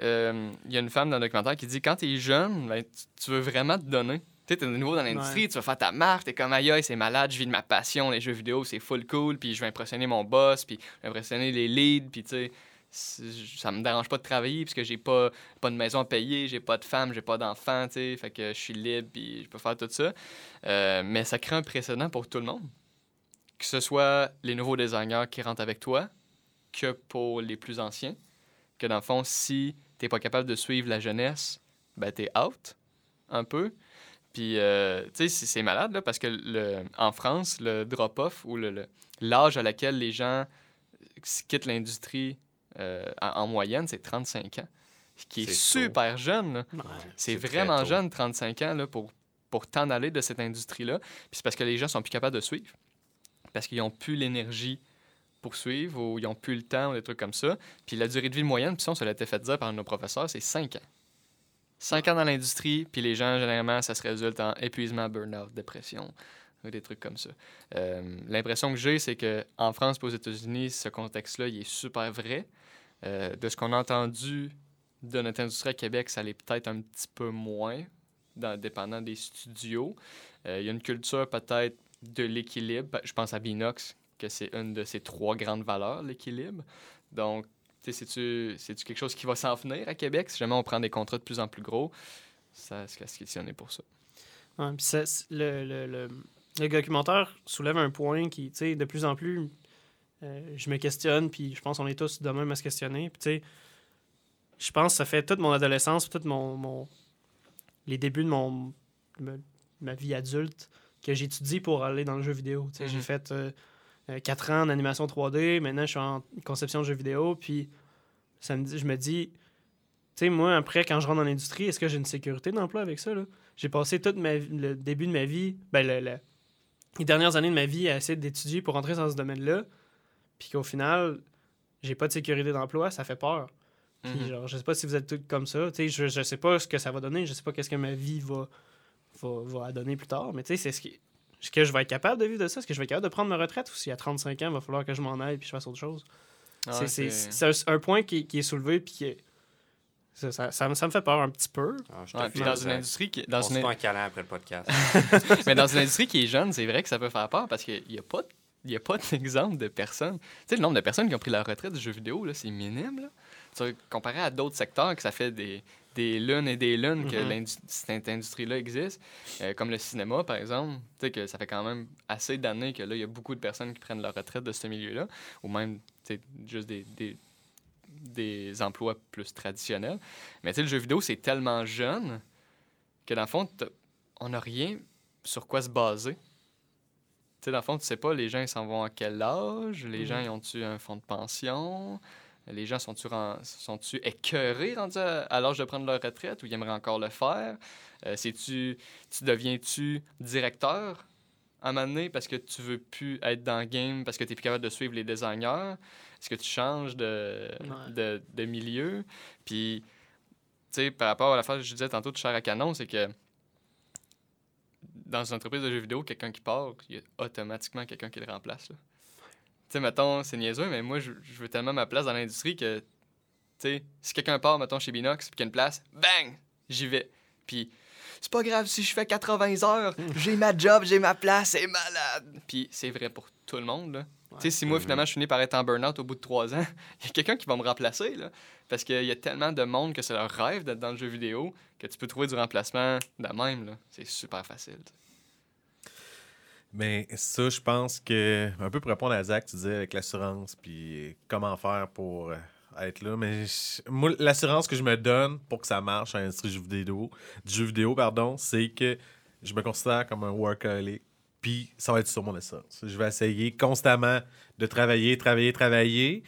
S1: euh, il y a une femme dans le documentaire qui dit quand tu es jeune, ben, tu, veux vraiment te donner. Tu sais, t'es nouveau dans l'industrie,
S3: Ouais.
S1: tu vas faire ta marque, t'es comme aïe, c'est malade, je vis de ma passion, les jeux vidéo, c'est full cool, puis je vais impressionner mon boss, puis je vais impressionner les leads, puis tu sais, ça me dérange pas de travailler parce que j'ai pas, pas de maison à payer, j'ai pas de femme, j'ai pas d'enfant, tu sais, fait que je suis libre, puis je peux faire tout ça. Euh, mais ça crée un précédent pour tout le monde. Que ce soit les nouveaux designers qui rentrent avec toi, que pour les plus anciens. Que dans le fond, si t'es pas capable de suivre la jeunesse, ben t'es out un peu. Puis, euh, tu sais, c'est- malade, là, parce que le, en France, le drop-off ou l'âge à laquelle les gens quittent l'industrie euh, en, en moyenne, c'est 35 ans. Ce qui est,
S2: tôt.
S1: super jeune.
S3: Ouais.
S1: C'est vraiment jeune, 35 ans, là, pour, pour t'en aller de cette industrie-là. Puis c'est parce que les gens sont plus capables de suivre. Parce qu'ils n'ont plus l'énergie pour suivre ou ils n'ont plus le temps ou des trucs comme ça. Puis la durée de vie moyenne, puis ça, on se été fait dire par nos professeurs, c'est 5 ans. 5 ans dans l'industrie, puis les gens, généralement, ça se résulte en épuisement, burn-out, dépression, ou des trucs comme ça. Euh, L'impression que j'ai, c'est qu'en France aux États-Unis, ce contexte-là, il est super vrai. Euh, de ce qu'on a entendu de notre industrie à Québec, ça l'est peut-être un petit peu moins, dans, dépendant des studios. Euh, il y a une culture peut-être de l'équilibre. Ben, Je pense à Binox, que c'est une de ses trois grandes valeurs, l'équilibre. Donc, c'est-tu quelque chose qui va s'en venir à Québec? Si jamais on prend des contrats de plus en plus gros, ça se laisse questionner pour ça.
S3: Ouais, le, le, le, le documentaire soulève un point qui, tu sais, de plus en plus, euh, je me questionne, puis je pense qu'on est tous de même à se questionner. Puis, tu sais, je pense que ça fait toute mon adolescence, toute mon, mon les débuts de mon ma vie adulte que j'étudie pour aller dans le jeu vidéo. J'ai
S1: Mhm.
S3: fait 4 ans en animation 3D, maintenant je suis en conception de jeux vidéo, puis ça me dit, je me dis, tu sais, moi, après, quand je rentre dans l'industrie, est-ce que j'ai une sécurité d'emploi avec ça? J'ai passé tout ma, vie- le début de ma vie, ben, le- le- les dernières années de ma vie à essayer d'étudier pour rentrer dans ce domaine-là, puis qu'au final, j'ai pas de sécurité d'emploi, ça fait peur. Puis,
S1: Mhm.
S3: genre, je sais pas si vous êtes tous comme ça. Tu sais, je, je sais pas ce que ça va donner, je sais pas qu'est-ce que ma vie va, va, va donner plus tard, mais tu sais, c'est ce qui. Est-ce que je vais être capable de vivre de ça? Est-ce que je vais être capable de prendre ma retraite ou si à 35 ans, il va falloir que je m'en aille puis je fasse autre chose?
S1: Ouais,
S3: C'est- c'est
S1: c'est-
S3: c'est un, un point qui, qui est soulevé puis qui est- ça, ça, ça me- ça me fait peur un petit peu.
S2: Ah, je
S1: Ouais, puis dans
S2: ça.
S1: une industrie qui
S2: On
S1: dans
S2: se
S1: une,
S2: fait un câlin après le podcast.
S1: mais dans une industrie qui est jeune, c'est vrai que ça peut faire peur parce qu'il n'y a pas il y a pas d'exemple de personnes. Tu sais, le nombre de personnes qui ont pris la retraite du jeu vidéo, là, c'est minime. Là. Comparé à d'autres secteurs que ça fait des, des lunes et des lunes que
S3: Mhm.
S1: cette industrie-là existe, euh, comme le cinéma, par exemple. Tu sais, que ça fait quand même assez d'années que là, il y a beaucoup de personnes qui prennent leur retraite de ce milieu-là, ou même tu sais, juste des, des, des emplois plus traditionnels. Mais tu sais, le jeu vidéo, c'est tellement jeune que dans le fond, on n'a rien sur quoi se baser. Tu sais, dans le fond, tu sais pas, les gens, ils s'en vont à quel âge? Les
S3: Mhm.
S1: gens, ils ont-tu un fonds de pension? Les gens sont-tu sont-tu écœurés rendus à, à l'âge de prendre leur retraite ou ils aimeraient encore le faire? Euh, tu deviens-tu directeur à un moment donné parce que tu veux plus être dans le game, parce que tu es plus capable de suivre les designers? Est-ce que tu changes de,
S3: Ouais.
S1: de, de milieu? Puis, tu sais, par rapport à la phrase que je disais tantôt de chair à canon, c'est que dans une entreprise de jeux vidéo, quelqu'un qui part, il y a automatiquement quelqu'un qui le remplace. là. Tu sais, mettons, c'est niaiseux, mais moi, je, je veux tellement ma place dans l'industrie que, tu sais, si quelqu'un part, mettons, chez Binox, puis qu'il y a une place, bang, j'y vais. Puis, c'est pas grave si je fais 80 heures, j'ai ma job, j'ai ma place, c'est malade. Puis, c'est vrai pour tout le monde, là. Tu sais, si moi,
S2: Mhm.
S1: finalement, je finis par être en burn-out au bout de trois ans, il y a quelqu'un qui va me remplacer, là. Parce qu'il y a tellement de monde que c'est leur rêve d'être dans le jeu vidéo que tu peux trouver du remplacement de même, là. C'est super facile.
S4: Mais ça, je pense que, un peu pour répondre à Zach, tu disais avec l'assurance, puis comment faire pour euh, être là. Mais l'assurance que je me donne pour que ça marche en industrie du jeu vidéo, du vidéo, pardon, c'est que je me considère comme un workaholic. puis ça va être sur mon essence. Je vais essayer constamment de travailler, travailler, travailler.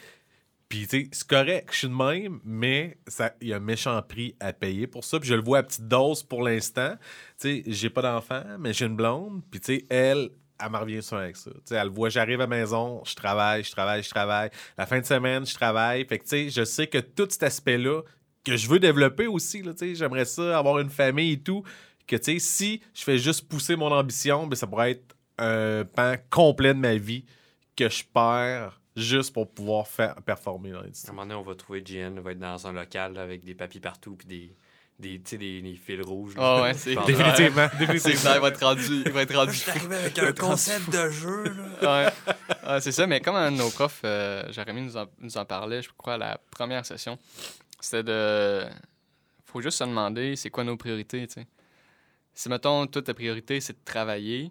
S4: Puis, c'est correct, je suis de même, mais il y a un méchant prix à payer pour ça. Puis, je le vois à petite dose pour l'instant. Tu sais, j'ai pas d'enfant, mais j'ai une blonde. Puis, tu sais, elle, elle me revient sur avec ça. Tu sais, elle voit, j'arrive à la maison, je travaille, je travaille, je travaille. La fin de semaine, je travaille. Fait que, tu sais, je sais que tout cet aspect-là, que je veux développer aussi, tu sais, j'aimerais ça, avoir une famille et tout, que, tu sais, si je fais juste pousser mon ambition, ben, ça pourrait être un pan complet de ma vie que je perds juste pour pouvoir faire performer dans
S2: À un moment donné, on va trouver GN, va être dans un local là, avec des papiers partout puis des, des, tu sais, des, des fils rouges.
S1: Ah ouais, c'est-
S4: Définitivement,
S1: C'est
S4: définitivement.
S1: ça, il va être rendu. Il va être rendu
S2: Je suis arrivé avec un concept de jeu. Là.
S1: ouais. Ouais, c'est ça, mais comme un de nos profs, euh, Jérémy nous en, nous en parlait, je crois, à la première session, c'était de. faut juste se demander c'est quoi nos priorités, tu sais. Si, mettons, toute ta priorité, c'est de travailler,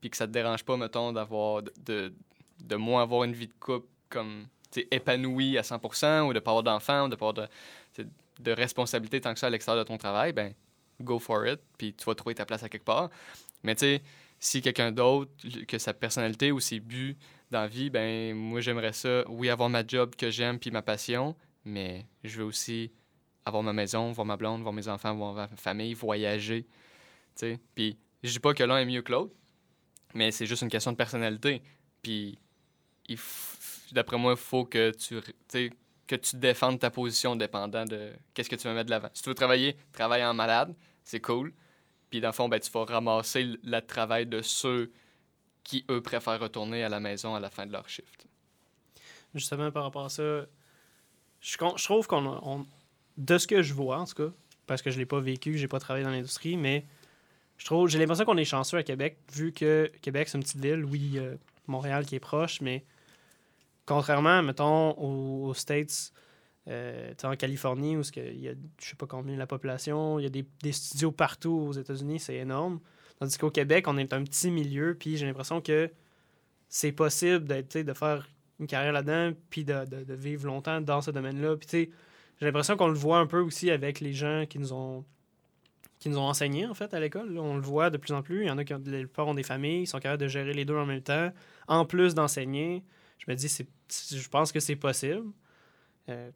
S1: puis que ça te dérange pas, mettons, d'avoir. de, de, de moins avoir une vie de couple comme. épanouie à 100%, ou de pas avoir d'enfants, ou de pas avoir de, de responsabilité tant que ça à l'extérieur de ton travail, ben, go for it, puis tu vas trouver ta place à quelque part. Mais tu sais, si quelqu'un d'autre, que sa personnalité ou ses buts dans la vie, ben moi j'aimerais ça, oui, avoir ma job que j'aime puis ma passion, mais je veux aussi avoir ma maison, voir ma blonde, voir mes enfants, voir ma famille, voyager. Puis je dis pas que l'un est mieux que l'autre, mais c'est juste une question de personnalité. Puis d'après moi, il faut que tu, que tu défendes ta position dépendant de qu'est-ce que tu veux mettre de l'avant. Si tu veux travailler, travaille en malade, c'est cool. Puis dans le fond, ben, tu vas ramasser le, travail de ceux qui, eux, préfèrent retourner à la maison à la fin de leur shift.
S3: Justement, par rapport à ça, je, trouve qu'on. de ce que je vois, en tout cas, parce que je l'ai pas vécu, j'ai pas travaillé dans l'industrie, mais je trouve j'ai l'impression qu'on est chanceux à Québec, vu que Québec, c'est une petite ville, oui, euh, Montréal qui est proche, mais contrairement, mettons, aux, States, euh, en Californie, où il y a, je sais pas combien la population, il y a des, studios partout aux États-Unis, c'est énorme. Tandis qu'au Québec, on est un petit milieu, puis j'ai l'impression que c'est possible d'être, de faire une carrière là-dedans, puis de, de- de vivre longtemps dans ce domaine-là. Puis, j'ai l'impression qu'on le voit un peu aussi avec les gens qui nous ont qui nous ont enseigné, en fait, à l'école. On le voit de plus en plus. Il y en a qui ont, la plupart ont des familles, ils sont capables de gérer les deux en même temps, en plus d'enseigner. Je me dis, c'est, je pense que c'est possible. Euh,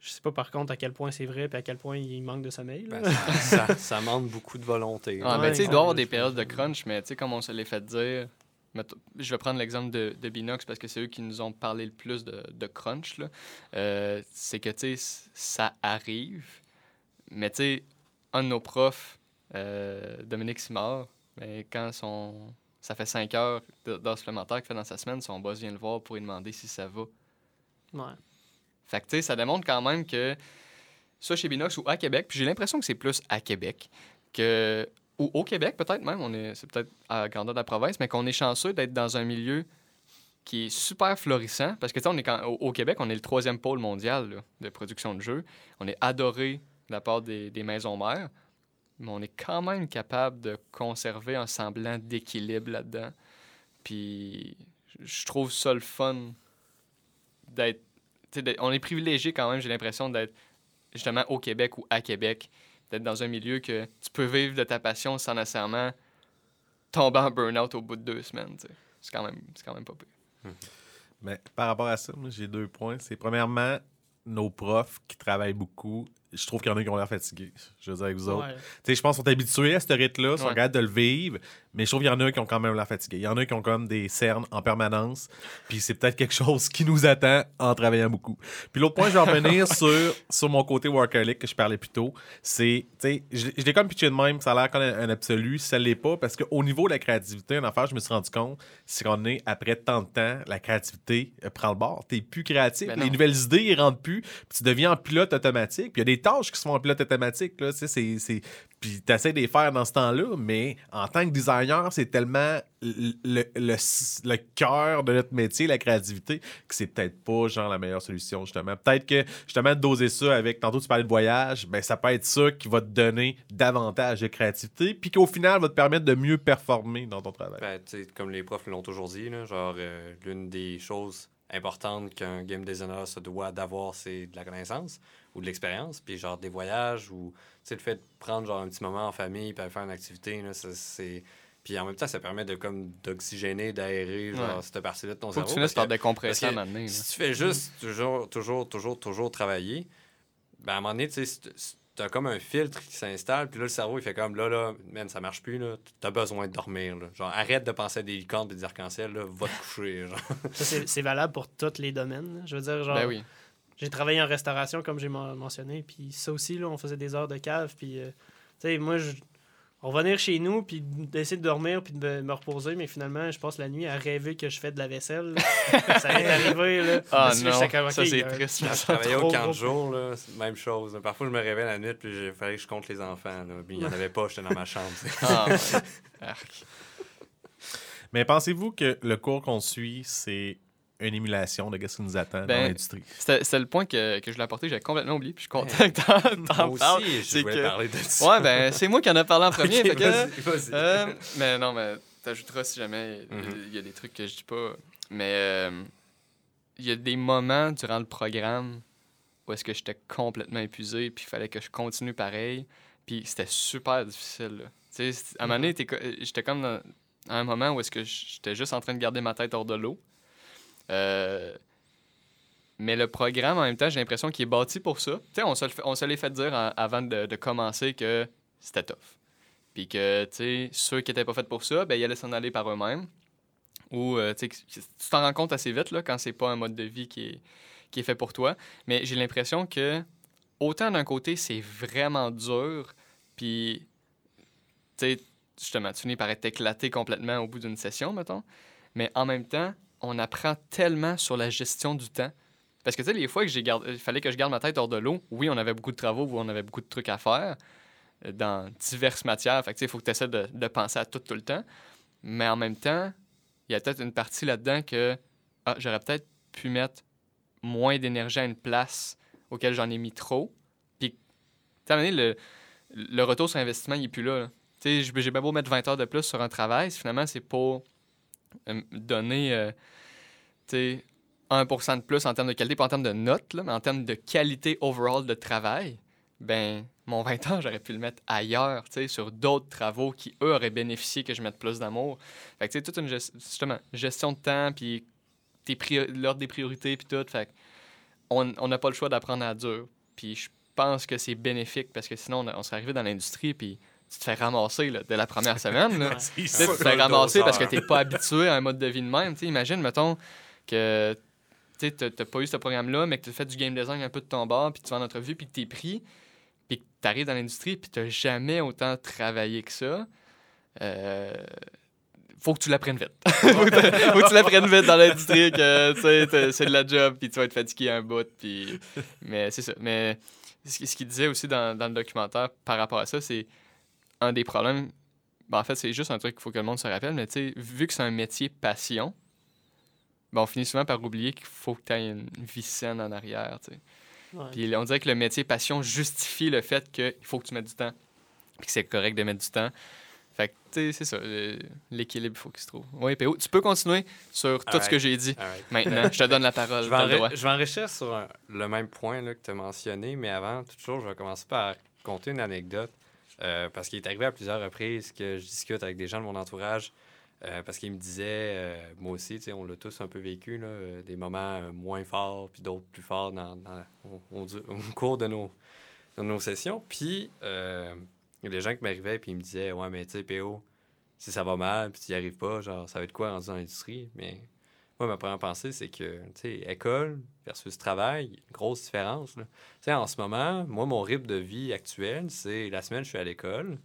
S3: je sais pas, par contre, à quel point c'est vrai, puis à quel point il manque de sommeil. là.
S2: Ben, ça, ça, ça manque beaucoup de volonté.
S1: Ah,
S3: Ouais,
S1: ben, il doit y avoir des
S3: je
S1: périodes de crunch, mais tu sais, comme on se l'est fait dire, je vais prendre l'exemple de, de Binox parce que c'est eux qui nous ont parlé le plus de, de crunch. là. Euh, c'est que, ça arrive, mais un de nos profs, euh, Dominique Simard, ben, quand son, ça fait 5 heures d'heures supplémentaires qu'il fait dans sa semaine, son boss vient le voir pour lui demander si ça va.
S3: Ouais.
S1: Fait que, tu sais, ça démontre quand même que, soit chez Binox ou à Québec, puis j'ai l'impression que c'est plus à Québec, que, ou au Québec peut-être même, on est, c'est peut-être à la grandeur de la province, mais qu'on est chanceux d'être dans un milieu qui est super florissant, parce que, tu sais, on est quand- au, au Québec, on est le troisième pôle mondial là, de production de jeux. On est adoré de la part des, des maisons mères, mais on est quand même capable de conserver un semblant d'équilibre là-dedans. Puis, je trouve ça le fun d'être on est privilégié quand même, j'ai l'impression d'être justement au Québec ou à Québec, d'être dans un milieu que tu peux vivre de ta passion sans nécessairement tomber en burn-out au bout de deux semaines. C'est quand même, quand même pas pire.
S4: Mais par rapport à ça, j'ai deux points. C'est premièrement, nos profs qui travaillent beaucoup, je trouve qu'il y en a qui ont l'air fatigués. Je veux dire avec vous autres.
S3: Ouais.
S4: Tu sais, je pense qu'ils sont habitués à ce rythme-là, ils sont
S1: Ouais.
S4: capables de le vivre, mais je trouve qu'il y en a qui ont quand même l'air fatigués. Il y en a qui ont comme des cernes en permanence, puis c'est peut-être quelque chose qui nous attend en travaillant beaucoup. Puis l'autre point, je vais revenir sur, sur mon côté workaholic que je parlais plus tôt. C'est, tu sais, je, je l'ai comme pitché de même, ça a l'air comme un, un absolu, ça l'est pas, parce qu'au niveau de la créativité, une affaire, je me suis rendu compte, c'est qu'on est, après tant de temps, la créativité euh, prend le bord. T'es plus créatif,
S1: Ben
S4: les nouvelles idées, ils rentrent plus, puis tu deviens en pilote automatique, puis il y a des tâches qui se font en pilote automatique, là, c'est- c'est... Puis tu essaies de les faire dans ce temps-là, mais en tant que designer, c'est tellement le, cœur de notre métier, la créativité, que c'est peut-être pas genre la meilleure solution, justement. Peut-être que justement doser ça avec, tantôt tu parlais de voyage, ben ça peut être ça qui va te donner davantage de créativité, puis qu'au final va te permettre de mieux performer dans ton travail.
S2: Ben, comme les profs l'ont toujours dit, genre, euh, l'une des choses importantes qu'un game designer se doit d'avoir, c'est de la connaissance ou de l'expérience, puis genre des voyages ou, le fait de prendre genre un petit moment en famille puis faire une activité, c'est... Puis en même temps, ça permet de comme d'oxygéner, d'aérer genre,
S1: Ouais.
S2: cette partie-là de ton
S1: Faut que
S2: cerveau.
S1: tu par à
S2: que
S1: donné. là.
S2: si tu fais juste toujours, toujours, toujours, toujours travailler, ben à un moment donné, tu sais, tu as comme un filtre qui s'installe, puis là, le cerveau, il fait comme là, là, man, ça marche plus, là, t'as besoin de dormir, là. Genre, arrête de penser à des licornes et des arcs-en-ciel, là, va te coucher, genre.
S3: Ça, c'est c'est valable pour tous les domaines. là. Je veux dire, genre,
S1: Ben oui.
S3: j'ai travaillé en restauration, comme j'ai men- mentionné, puis ça aussi, là, on faisait des heures de cave, puis, euh, tu sais, moi, je... revenir chez nous, puis d'essayer de dormir, puis de me, me reposer, mais finalement, je passe la nuit à rêver que je fais de la vaisselle. là. ça m'est arrivé, là.
S1: Ah
S3: Parce
S1: non, ça c'est triste.
S2: Je
S1: ça.
S2: travaillais au camp de jour, là, même chose. Parfois, je me réveillais la nuit, puis il fallait que je compte les enfants, là. Puis il n'y en avait pas, j'étais dans ma chambre.
S1: Ah, ouais. Arc.
S4: Mais pensez-vous que le cours qu'on suit, c'est une émulation de ce qui nous attend dans
S1: Ben,
S4: l'industrie?
S1: C'était c'était le point que, que je voulais apporter, j'avais complètement oublié, puis je suis content que t'en- t'en
S2: Moi
S1: parles.
S2: aussi, je
S1: c'est
S2: voulais
S1: que-
S2: parler de ça.
S1: Ouais, ben c'est moi qui en ai parlé en premier.
S2: Ok,
S1: fait que,
S2: vas-y, vas-y.
S1: euh, mais non, mais t'ajouteras si jamais il
S2: Mhm.
S1: y a des trucs que je dis pas. Mais euh, il y a des moments durant le programme où est-ce que j'étais complètement épuisé, puis il fallait que je continue pareil. Puis c'était super difficile. là. Tu sais, à un moment donné, t'es co- j'étais comme dans à un moment où est-ce que j'étais juste en train de garder ma tête hors de l'eau. Euh, mais le programme, en même temps, j'ai l'impression qu'il est bâti pour ça. Tu sais, on se, on se l'est fait dire avant de, commencer que c'était tough. Puis que, tu sais, ceux qui n'étaient pas faits pour ça, ben, ils allaient s'en aller par eux-mêmes. Ou, euh, tu t'en rends compte assez vite, là, quand c'est pas un mode de vie qui est, qui est fait pour toi. Mais j'ai l'impression que, autant d'un côté, c'est vraiment dur, puis, tu sais, justement, tu finis par être éclaté complètement au bout d'une session, mettons. Mais en même temps, on apprend tellement sur la gestion du temps. Parce que, tu sais, les fois que j'ai il fallait que je garde ma tête hors de l'eau, oui, on avait beaucoup de travaux, on avait beaucoup de trucs à faire euh, dans diverses matières. Fait que, tu sais, il faut que tu essaies de, penser à tout tout le temps. Mais en même temps, il y a peut-être une partie là-dedans que ah, j'aurais peut-être pu mettre moins d'énergie à une place auquel j'en ai mis trop. Puis, tu le, le retour sur investissement, il n'est plus là. Tu sais, j'ai bien beau mettre 20 heures de plus sur un travail, finalement, c'est pour donner, euh, sais, 1% de plus en termes de qualité, pas en termes de notes, là, mais en termes de qualité overall de travail, ben, mon 20 heures, j'aurais pu le mettre ailleurs, sur d'autres travaux qui, eux, auraient bénéficié que je mette plus d'amour. Fait que, toute une justement, gestion de temps, puis l'ordre des priorités, puis tout. Fait on n'a pas le choix d'apprendre à dur. Puis je pense que c'est bénéfique parce que sinon, on, on serait arrivé dans l'industrie, puis tu te fais ramasser là, dès la première semaine. Là. Tu te fais ramasser parce que tu n'es pas habitué à un mode de vie de même. Imagine, mettons, que tu n'as pas eu ce programme-là, mais que tu as fait du game design un peu de ton bord, puis tu vas en entrevue, puis que tu es pris, puis que tu arrives dans l'industrie, puis tu n'as jamais autant travaillé que ça. Euh, faut que tu l'apprennes vite. faut, que tu- l'apprennes vite dans l'industrie, que c'est de la job, puis tu vas être fatigué un bout. Puis... Mais c'est ça. Mais ce qu'il disait aussi dans, dans le documentaire par rapport à ça, c'est un des problèmes. ben, en fait, c'est juste un truc qu'il faut que le monde se rappelle, mais tu sais, vu que c'est un métier passion, ben, on finit souvent par oublier qu'il faut que tu aies une vie saine en arrière. tu sais.
S3: Ouais.
S1: Puis on dirait que le métier passion justifie le fait qu'il faut que tu mettes du temps. Puis que c'est correct de mettre du temps. Fait que, tu sais, c'est ça. L'équilibre, il faut qu'il se trouve. Oui, PO, tu peux continuer sur tout ce que j'ai dit
S2: right.
S1: maintenant. Je te donne la parole.
S2: Je vais,
S1: t'as le
S2: enri-
S1: droit.
S2: je vais enrichir sur un- le même point là, que tu as mentionné, mais avant toute chose, je vais commencer par compter une anecdote. Euh, parce qu'il est arrivé à plusieurs reprises que je discute avec des gens de mon entourage. euh, parce qu'ils me disaient, euh, moi aussi, on l'a tous un peu vécu, là, des moments moins forts, puis d'autres plus forts dans, dans- au, cours de nos, nos sessions. Puis, il y a des gens qui m'arrivaient, puis ils me disaient, ouais, mais tu sais, PO, si ça va mal, puis tu n'y arrives pas, genre, ça va être quoi rendu dans l'industrie? Mais moi, ma première pensée, c'est que, tu sais, école versus travail, une grosse différence. Tu sais, en ce moment, moi, mon rythme de vie actuel, c'est la semaine, je suis à l'école.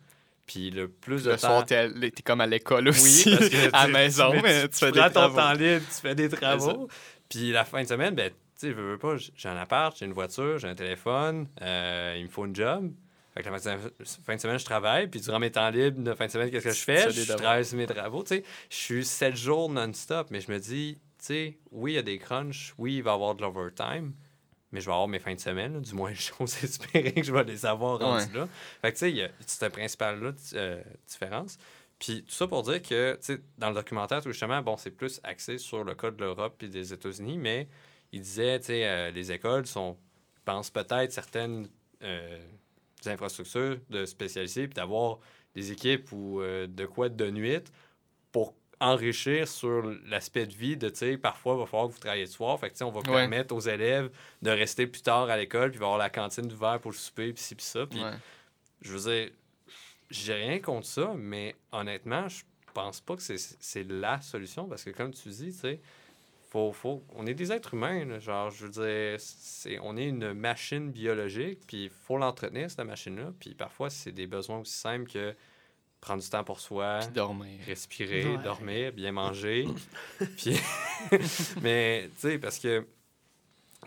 S2: Puis le plus de
S1: Le
S2: temps.
S1: soir, t'es, à- t'es comme à l'école aussi.
S2: Oui, parce que
S1: à la maison,
S2: tu-
S1: mais
S2: tu,
S1: tu, fais des
S2: prends ton
S1: travaux.
S2: temps libre, tu fais des travaux. Puis la fin de semaine, ben, tu sais, veux, veux pas, j'ai un appart, j'ai une voiture, j'ai un téléphone, euh, il me faut une job. Fait que la fin de semaine- je travaille, puis durant mes temps libres de fin de semaine, qu'est-ce que je fais? Je travaille sur mes travaux, tu sais. Je suis sept jours non-stop, mais je me dis, tu sais, oui, il y a des crunchs, oui, il va y avoir de l'overtime, mais je vais avoir mes fins de semaine, là. du moins, j'ose espérer que je vais les avoir rendus là. Fait que, tu sais, il y a cette principale-là, euh, différence. Puis tout ça pour dire que, tu sais, dans le documentaire, tout justement, bon, c'est plus axé sur le cas de l'Europe et des États-Unis, mais il disait, tu sais, euh, les écoles sont, pensent peut-être certaines, euh, infrastructures de spécialiser, puis d'avoir des équipes ou euh, de quoi de nuit pour enrichir sur l'aspect de vie de, tu sais, parfois, il va falloir que vous travaillez le soir. Fait que, tu sais, on va
S1: Ouais.
S2: permettre aux élèves de rester plus tard à l'école, puis avoir la cantine d'ouvert pour le souper, puis ci, puis ça. Puis,
S1: Ouais.
S2: je veux dire, j'ai rien contre ça, mais honnêtement, je pense pas que c'est la solution parce que, comme tu dis, tu sais, faut, faut, on est des êtres humains. là. genre, je veux dire, c'est, on est une machine biologique, puis il faut l'entretenir, cette machine-là. Puis parfois, c'est des besoins aussi simples que prendre du temps pour soi,
S1: Puis dormir.
S2: respirer,
S3: Ouais.
S2: dormir, bien manger. puis, mais, tu sais, parce que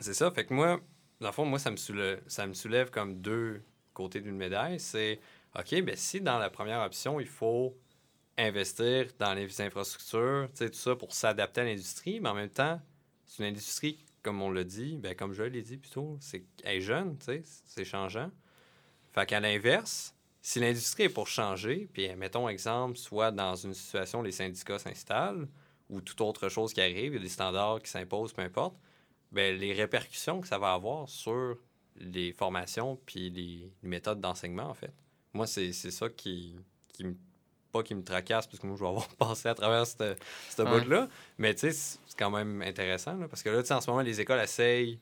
S2: c'est ça. Fait que moi, dans le fond, moi, ça me soulève, ça me soulève comme deux côtés d'une médaille. C'est, OK, ben si dans la première option, il faut investir dans les infrastructures, tout ça pour s'adapter à l'industrie, mais en même temps, c'est une industrie, comme on l'a dit, ben, comme je l'ai dit plutôt, c'est elle est jeune, c'est changeant. Fait qu'à l'inverse, si l'industrie est pour changer, puis euh, mettons exemple, soit dans une situation où les syndicats s'installent, ou toute autre chose qui arrive, il y a des standards qui s'imposent, peu importe, ben, les répercussions que ça va avoir sur les formations puis les, méthodes d'enseignement, en fait. Moi, c'est ça qui, qui me pas qui me tracasse, parce que moi, je vais avoir passé à travers cette, cette
S1: Ouais.
S2: bout-là. Mais tu sais, c'est quand même intéressant, là, parce que là, tu sais, en ce moment, les écoles essayent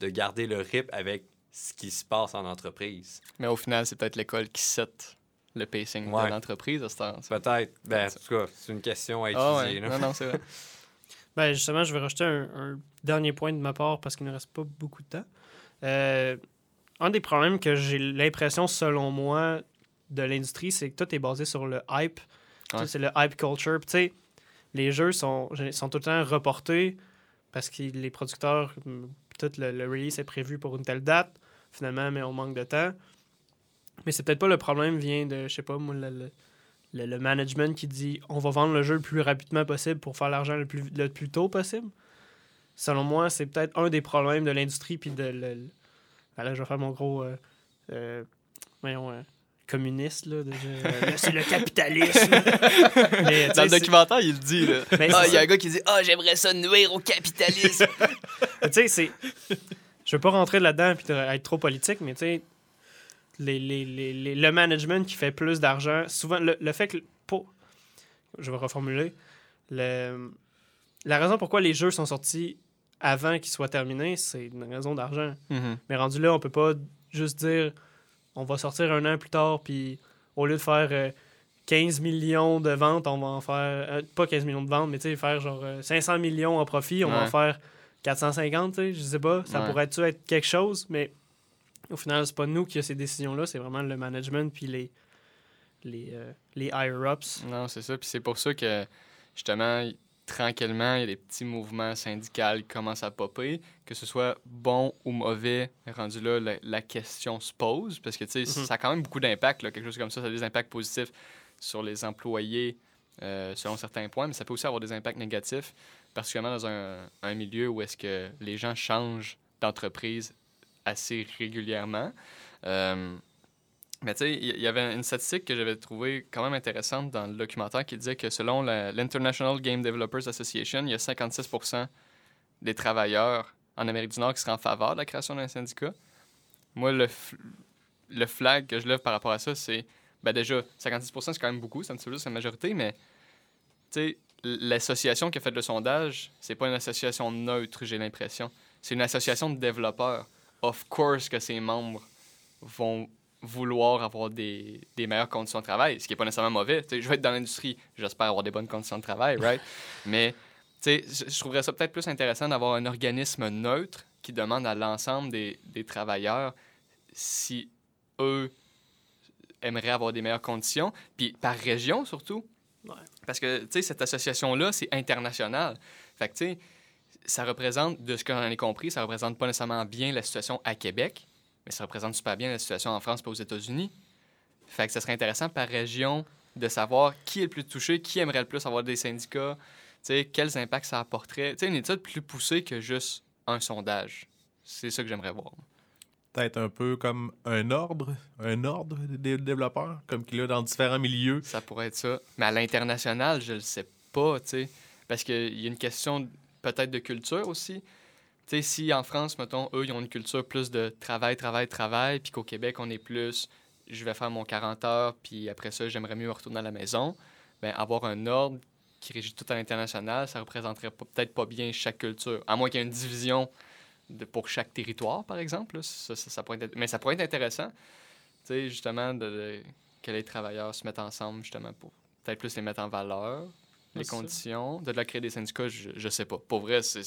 S2: de garder le rythme avec ce qui se passe en entreprise.
S1: Mais au final, c'est peut-être l'école qui set le pacing
S2: Ouais.
S1: de l'entreprise à ce temps.
S2: Peut-être. Ben, en tout cas, c'est une question à
S1: Ah ouais.
S2: étudier. là.
S1: Non, non, c'est vrai.
S3: Ben justement, je vais rajouter un, un dernier point de ma part parce qu'il ne reste pas beaucoup de temps. Euh, un des problèmes que j'ai l'impression, selon moi, de l'industrie, c'est que tout est basé sur le hype.
S1: Ouais.
S3: C'est le hype culture. Tu sais, les jeux sont, sont tout le temps reportés parce que les producteurs, hum, tout le, le release est prévu pour une telle date. Finalement, mais on manque de temps. Mais c'est peut-être pas le problème vient de, je sais pas, moi, le, le- le- management qui dit on va vendre le jeu le plus rapidement possible pour faire l'argent le plus, le plus tôt possible. Selon moi, c'est peut-être un des problèmes de l'industrie puis de le, Ah, là, je vais faire mon gros euh, euh, voyons, euh, communiste là, déjà. Euh, c'est le capitalisme. Mais,
S1: Dans le documentaire, il le dit. Là. Ah, il y a un gars qui dit Ah, j'aimerais ça nuire au capitalisme.
S3: tu sais, c'est. Je veux pas rentrer là-dedans puis être trop politique, mais tu sais, les, les, les, le management qui fait plus d'argent, souvent, le, le fait que. Pour, je vais reformuler. Le, la raison pourquoi les jeux sont sortis avant qu'ils soient terminés, c'est une raison d'argent.
S1: Mhm.
S3: Mais rendu là, on peut pas juste dire on va sortir un an plus tard, puis au lieu de faire euh, 15 millions de ventes, on va en faire. euh, pas 15 millions de ventes, mais tu sais, faire genre euh, 500 millions en profit, on va en faire 450, tu sais, je sais pas. Ça
S1: Ouais.
S3: pourrait-tu être quelque chose, mais au final, c'est pas nous qui a ces décisions-là, c'est vraiment le management puis les, les, euh, les higher-ups.
S1: Non, c'est ça. Puis c'est pour ça que, justement, tranquillement, il y a des petits mouvements syndicaux qui commencent à popper. Que ce soit bon ou mauvais, rendu là, la, la question se pose. Parce que, tu sais,
S3: Mhm.
S1: ça a quand même beaucoup d'impact. Quelque chose comme ça, ça a des impacts positifs sur les employés euh, selon certains points, mais ça peut aussi avoir des impacts négatifs, particulièrement dans un, un milieu où est-ce que les gens changent d'entreprise assez régulièrement. Euh, mais tu sais, il y- avait une statistique que j'avais trouvée quand même intéressante dans le documentaire qui disait que selon l'International Game Developers Association, il y a 56% des travailleurs en Amérique du Nord qui seraient en faveur de la création d'un syndicat. Moi, le, le flag que je lève par rapport à ça, c'est ben déjà, 56% c'est quand même beaucoup, c'est un petit peu plus la majorité, mais tu sais, l'association qui a fait le sondage, c'est pas une association neutre, j'ai l'impression. C'est une association de développeurs. Of course que ses membres vont vouloir avoir des, des meilleures conditions de travail, ce qui n'est pas nécessairement mauvais. Tu sais, je vais être dans l'industrie, j'espère avoir des bonnes conditions de travail, right? Mais tu sais, je je trouverais ça peut-être plus intéressant d'avoir un organisme neutre qui demande à l'ensemble des, des travailleurs si eux aimeraient avoir des meilleures conditions, puis par région surtout.
S3: Ouais.
S1: Parce que, tu sais, cette association-là, c'est international. Fait que, tu sais, ça représente, de ce que j'en ai compris, ça représente pas nécessairement bien la situation à Québec, mais ça représente super bien la situation en France et aux États-Unis. Fait que ça serait intéressant par région de savoir qui est le plus touché, qui aimerait le plus avoir des syndicats, quels impacts ça apporterait. Tu sais, une étude plus poussée que juste un sondage. C'est ça que j'aimerais voir.
S4: Peut-être un peu comme un ordre, un ordre des développeurs, comme qu'il y a dans différents milieux.
S1: Ça pourrait être ça. Mais à l'international, je le sais pas, tu sais. Parce qu'il y a une question peut-être de culture aussi. Tu sais, si en France, mettons, eux, ils ont une culture plus de travail, travail, travail, puis qu'au Québec, on est plus je vais faire mon 40 heures, puis après ça, j'aimerais mieux retourner à la maison, ben avoir un ordre qui régit tout à l'international, ça représenterait peut-être pas bien chaque culture. À moins qu'il y ait une division pour chaque territoire, par exemple. Ça, pourrait être- mais ça pourrait être intéressant, tu sais, justement, de- que les travailleurs se mettent ensemble, justement, pour peut-être plus les mettre en valeur, les
S3: ça.
S1: conditions. De là créer des syndicats, je, je sais pas. Pour vrai, c'est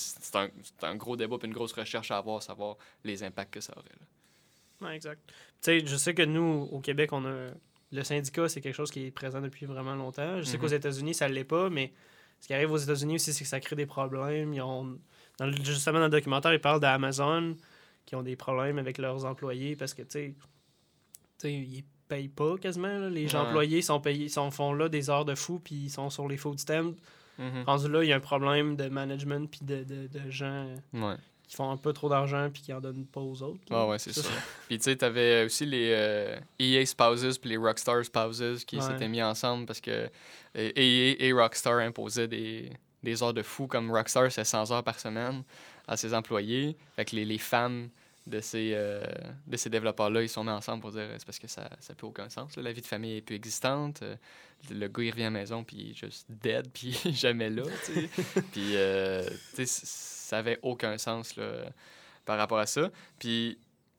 S1: un, gros débat puis une grosse recherche à avoir, savoir les impacts que ça aurait. là.
S3: Ouais, exact. Tu sais, je sais que nous, au Québec, on a. Le syndicat, c'est quelque chose qui est présent depuis vraiment longtemps. Je sais
S1: Mhm.
S3: qu'aux États-Unis, ça ne l'est pas, mais ce qui arrive aux États-Unis aussi, c'est que ça crée des problèmes. Ils ont... dans le- justement, dans le documentaire, ils parlent d'Amazon qui ont des problèmes avec leurs employés parce que, tu sais, tu sais, ils payent pas quasiment. là. Les
S1: Ouais.
S3: employés sont payés, sont, font là des heures de fou, puis ils sont sur les food stamps.
S1: Mhm.
S3: Rendu là, il y a un problème de management, puis de, de, de gens
S1: Ouais.
S3: qui font un peu trop d'argent, puis qui en donnent pas aux autres.
S1: Ah ouais, c'est ça. Puis tu sais, t'avais aussi les euh, EA Spouses puis les Rockstar Spouses qui
S3: Ouais.
S1: s'étaient mis ensemble parce que euh, EA et Rockstar imposaient des, des heures de fou comme Rockstar, c'est 100 heures par semaine à ses employés. Fait que les, les femmes de ces, euh, de ces développeurs-là, ils sont mis ensemble pour dire c'est parce que ça n'a plus aucun sens. là. La vie de famille est plus existante. Euh, le gars, il revient à la maison, puis il est juste dead, puis jamais là. puis, euh, ça avait aucun sens là, par rapport à ça. Puis,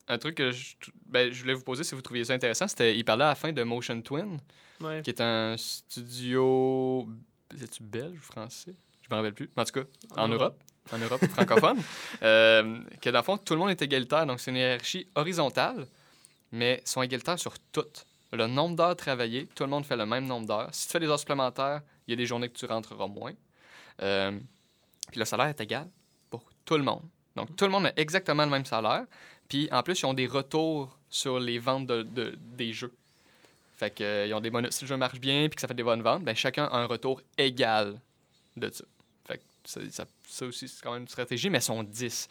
S1: un truc que je, ben, je voulais vous poser si vous trouviez ça intéressant, c'était il parlait à la fin de Motion Twin,
S3: Ouais.
S1: qui est un studio. C'est-tu belge ou français? Je me rappelle plus. En tout cas, en,
S3: En
S1: Europe. En Europe francophone. euh, que dans le fond, tout le monde est égalitaire. Donc, c'est une hiérarchie horizontale, mais ils sont égalitaires sur tout. Le nombre d'heures travaillées, tout le monde fait le même nombre d'heures. Si tu fais des heures supplémentaires, il y a des journées que tu rentreras moins. Euh, puis le salaire est égal pour tout le monde. Donc, tout le monde a exactement le même salaire. Puis, en plus, ils ont des retours sur les ventes de, de- des jeux. Fait que, euh, ils ont des bonus. Si le jeu marche bien puis que ça fait des bonnes ventes, ben, chacun a un retour égal de ça. Ça, ça- ça aussi, c'est quand même une stratégie, mais ils sont 10.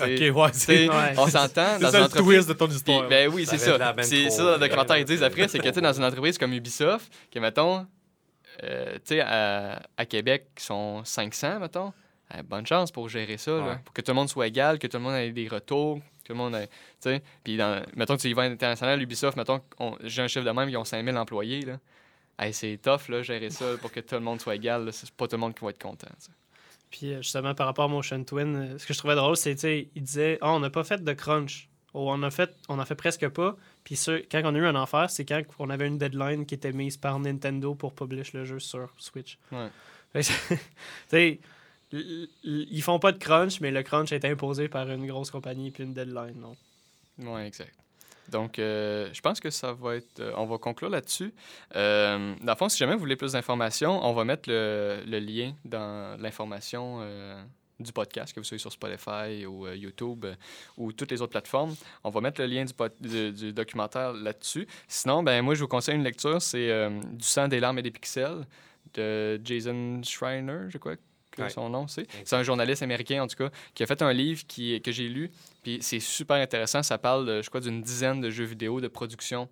S4: Ok,
S1: T'sais,
S4: ouais,
S1: t'sais,
S4: c'est.
S1: On s'entend
S4: c'est ça
S1: une
S4: le
S1: entreprise.
S4: twist de ton histoire.
S1: ben oui, c'est ça. C'est ça dans le documentaire ils disent après, c'est que tu sais, dans une entreprise comme Ubisoft, que mettons, euh, tu sais, à, à Québec, ils sont 500, mettons. Eh, bonne chance pour gérer ça, là. Pour que tout le monde soit égal, que tout le monde ait des retours, que tout le monde ait, tu sais. Puis, dans- mettons que tu y vas à l'international, Ubisoft, mettons, on- j'ai un chiffre de même, ils ont 5000 employés, là. Eh, c'est tough, là, gérer ça pour que tout le monde soit égal. C'est pas tout le monde qui va être content. tu sais.
S3: Puis euh, justement, par rapport à Motion Twin, euh, ce que je trouvais drôle, c'est, il disait, ah, on n'a pas fait de crunch. Oh, on a fait, on a fait presque pas. Puis ce- quand on a eu un enfer, c'est quand on avait une deadline qui était mise par Nintendo pour publish le jeu sur Switch.
S1: Ouais.
S3: Ils font pas de crunch, mais le crunch est imposé par une grosse compagnie puis une deadline. Donc.
S1: Oui, exact. Donc, euh, je pense que ça va être. euh, on va conclure là-dessus. Euh, dans le fond, si jamais vous voulez plus d'informations, on va mettre le, lien dans l'information euh, du podcast, que vous soyez sur Spotify ou YouTube ou toutes les autres plateformes. On va mettre le lien du, du, documentaire là-dessus. Sinon, ben moi, je vous conseille une lecture c'est Du sang, des larmes et des pixels de Jason Schreiner, je crois que
S2: Ouais.
S1: son nom c'est. C'est un journaliste américain, en tout cas, qui a fait un livre qui, que j'ai lu puis c'est super intéressant. Ça parle, de, je crois, d'une dizaine de jeux vidéo, de production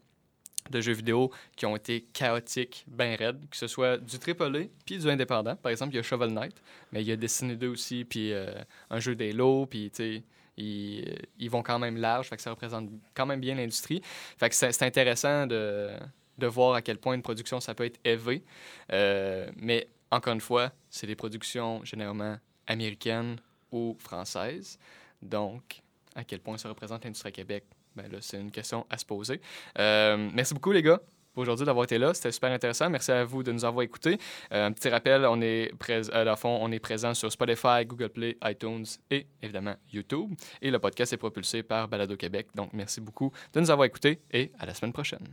S1: de jeux vidéo qui ont été chaotiques, bien raides, que ce soit du AAA puis du indépendant. Par exemple, il y a Shovel Knight, mais il y a Destiny 2 aussi, puis euh, un jeu d'Halo, puis tu ils, ils vont quand même large, fait que ça représente quand même bien l'industrie. Fait que c'est intéressant de, de voir à quel point une production, ça peut être élevé. Euh, mais encore une fois, c'est des productions généralement américaines ou françaises. Donc, à quel point ça représente l'industrie à Québec, ben là, c'est une question à se poser. Euh, merci beaucoup, les gars, aujourd'hui d'avoir été là. C'était super intéressant. Merci à vous de nous avoir écoutés. Euh, un petit rappel, on est, prés- euh, le fond, on est présent sur Spotify, Google Play, iTunes et évidemment YouTube. Et le podcast est propulsé par Balado Québec. Donc, merci beaucoup de nous avoir écoutés et à la semaine prochaine.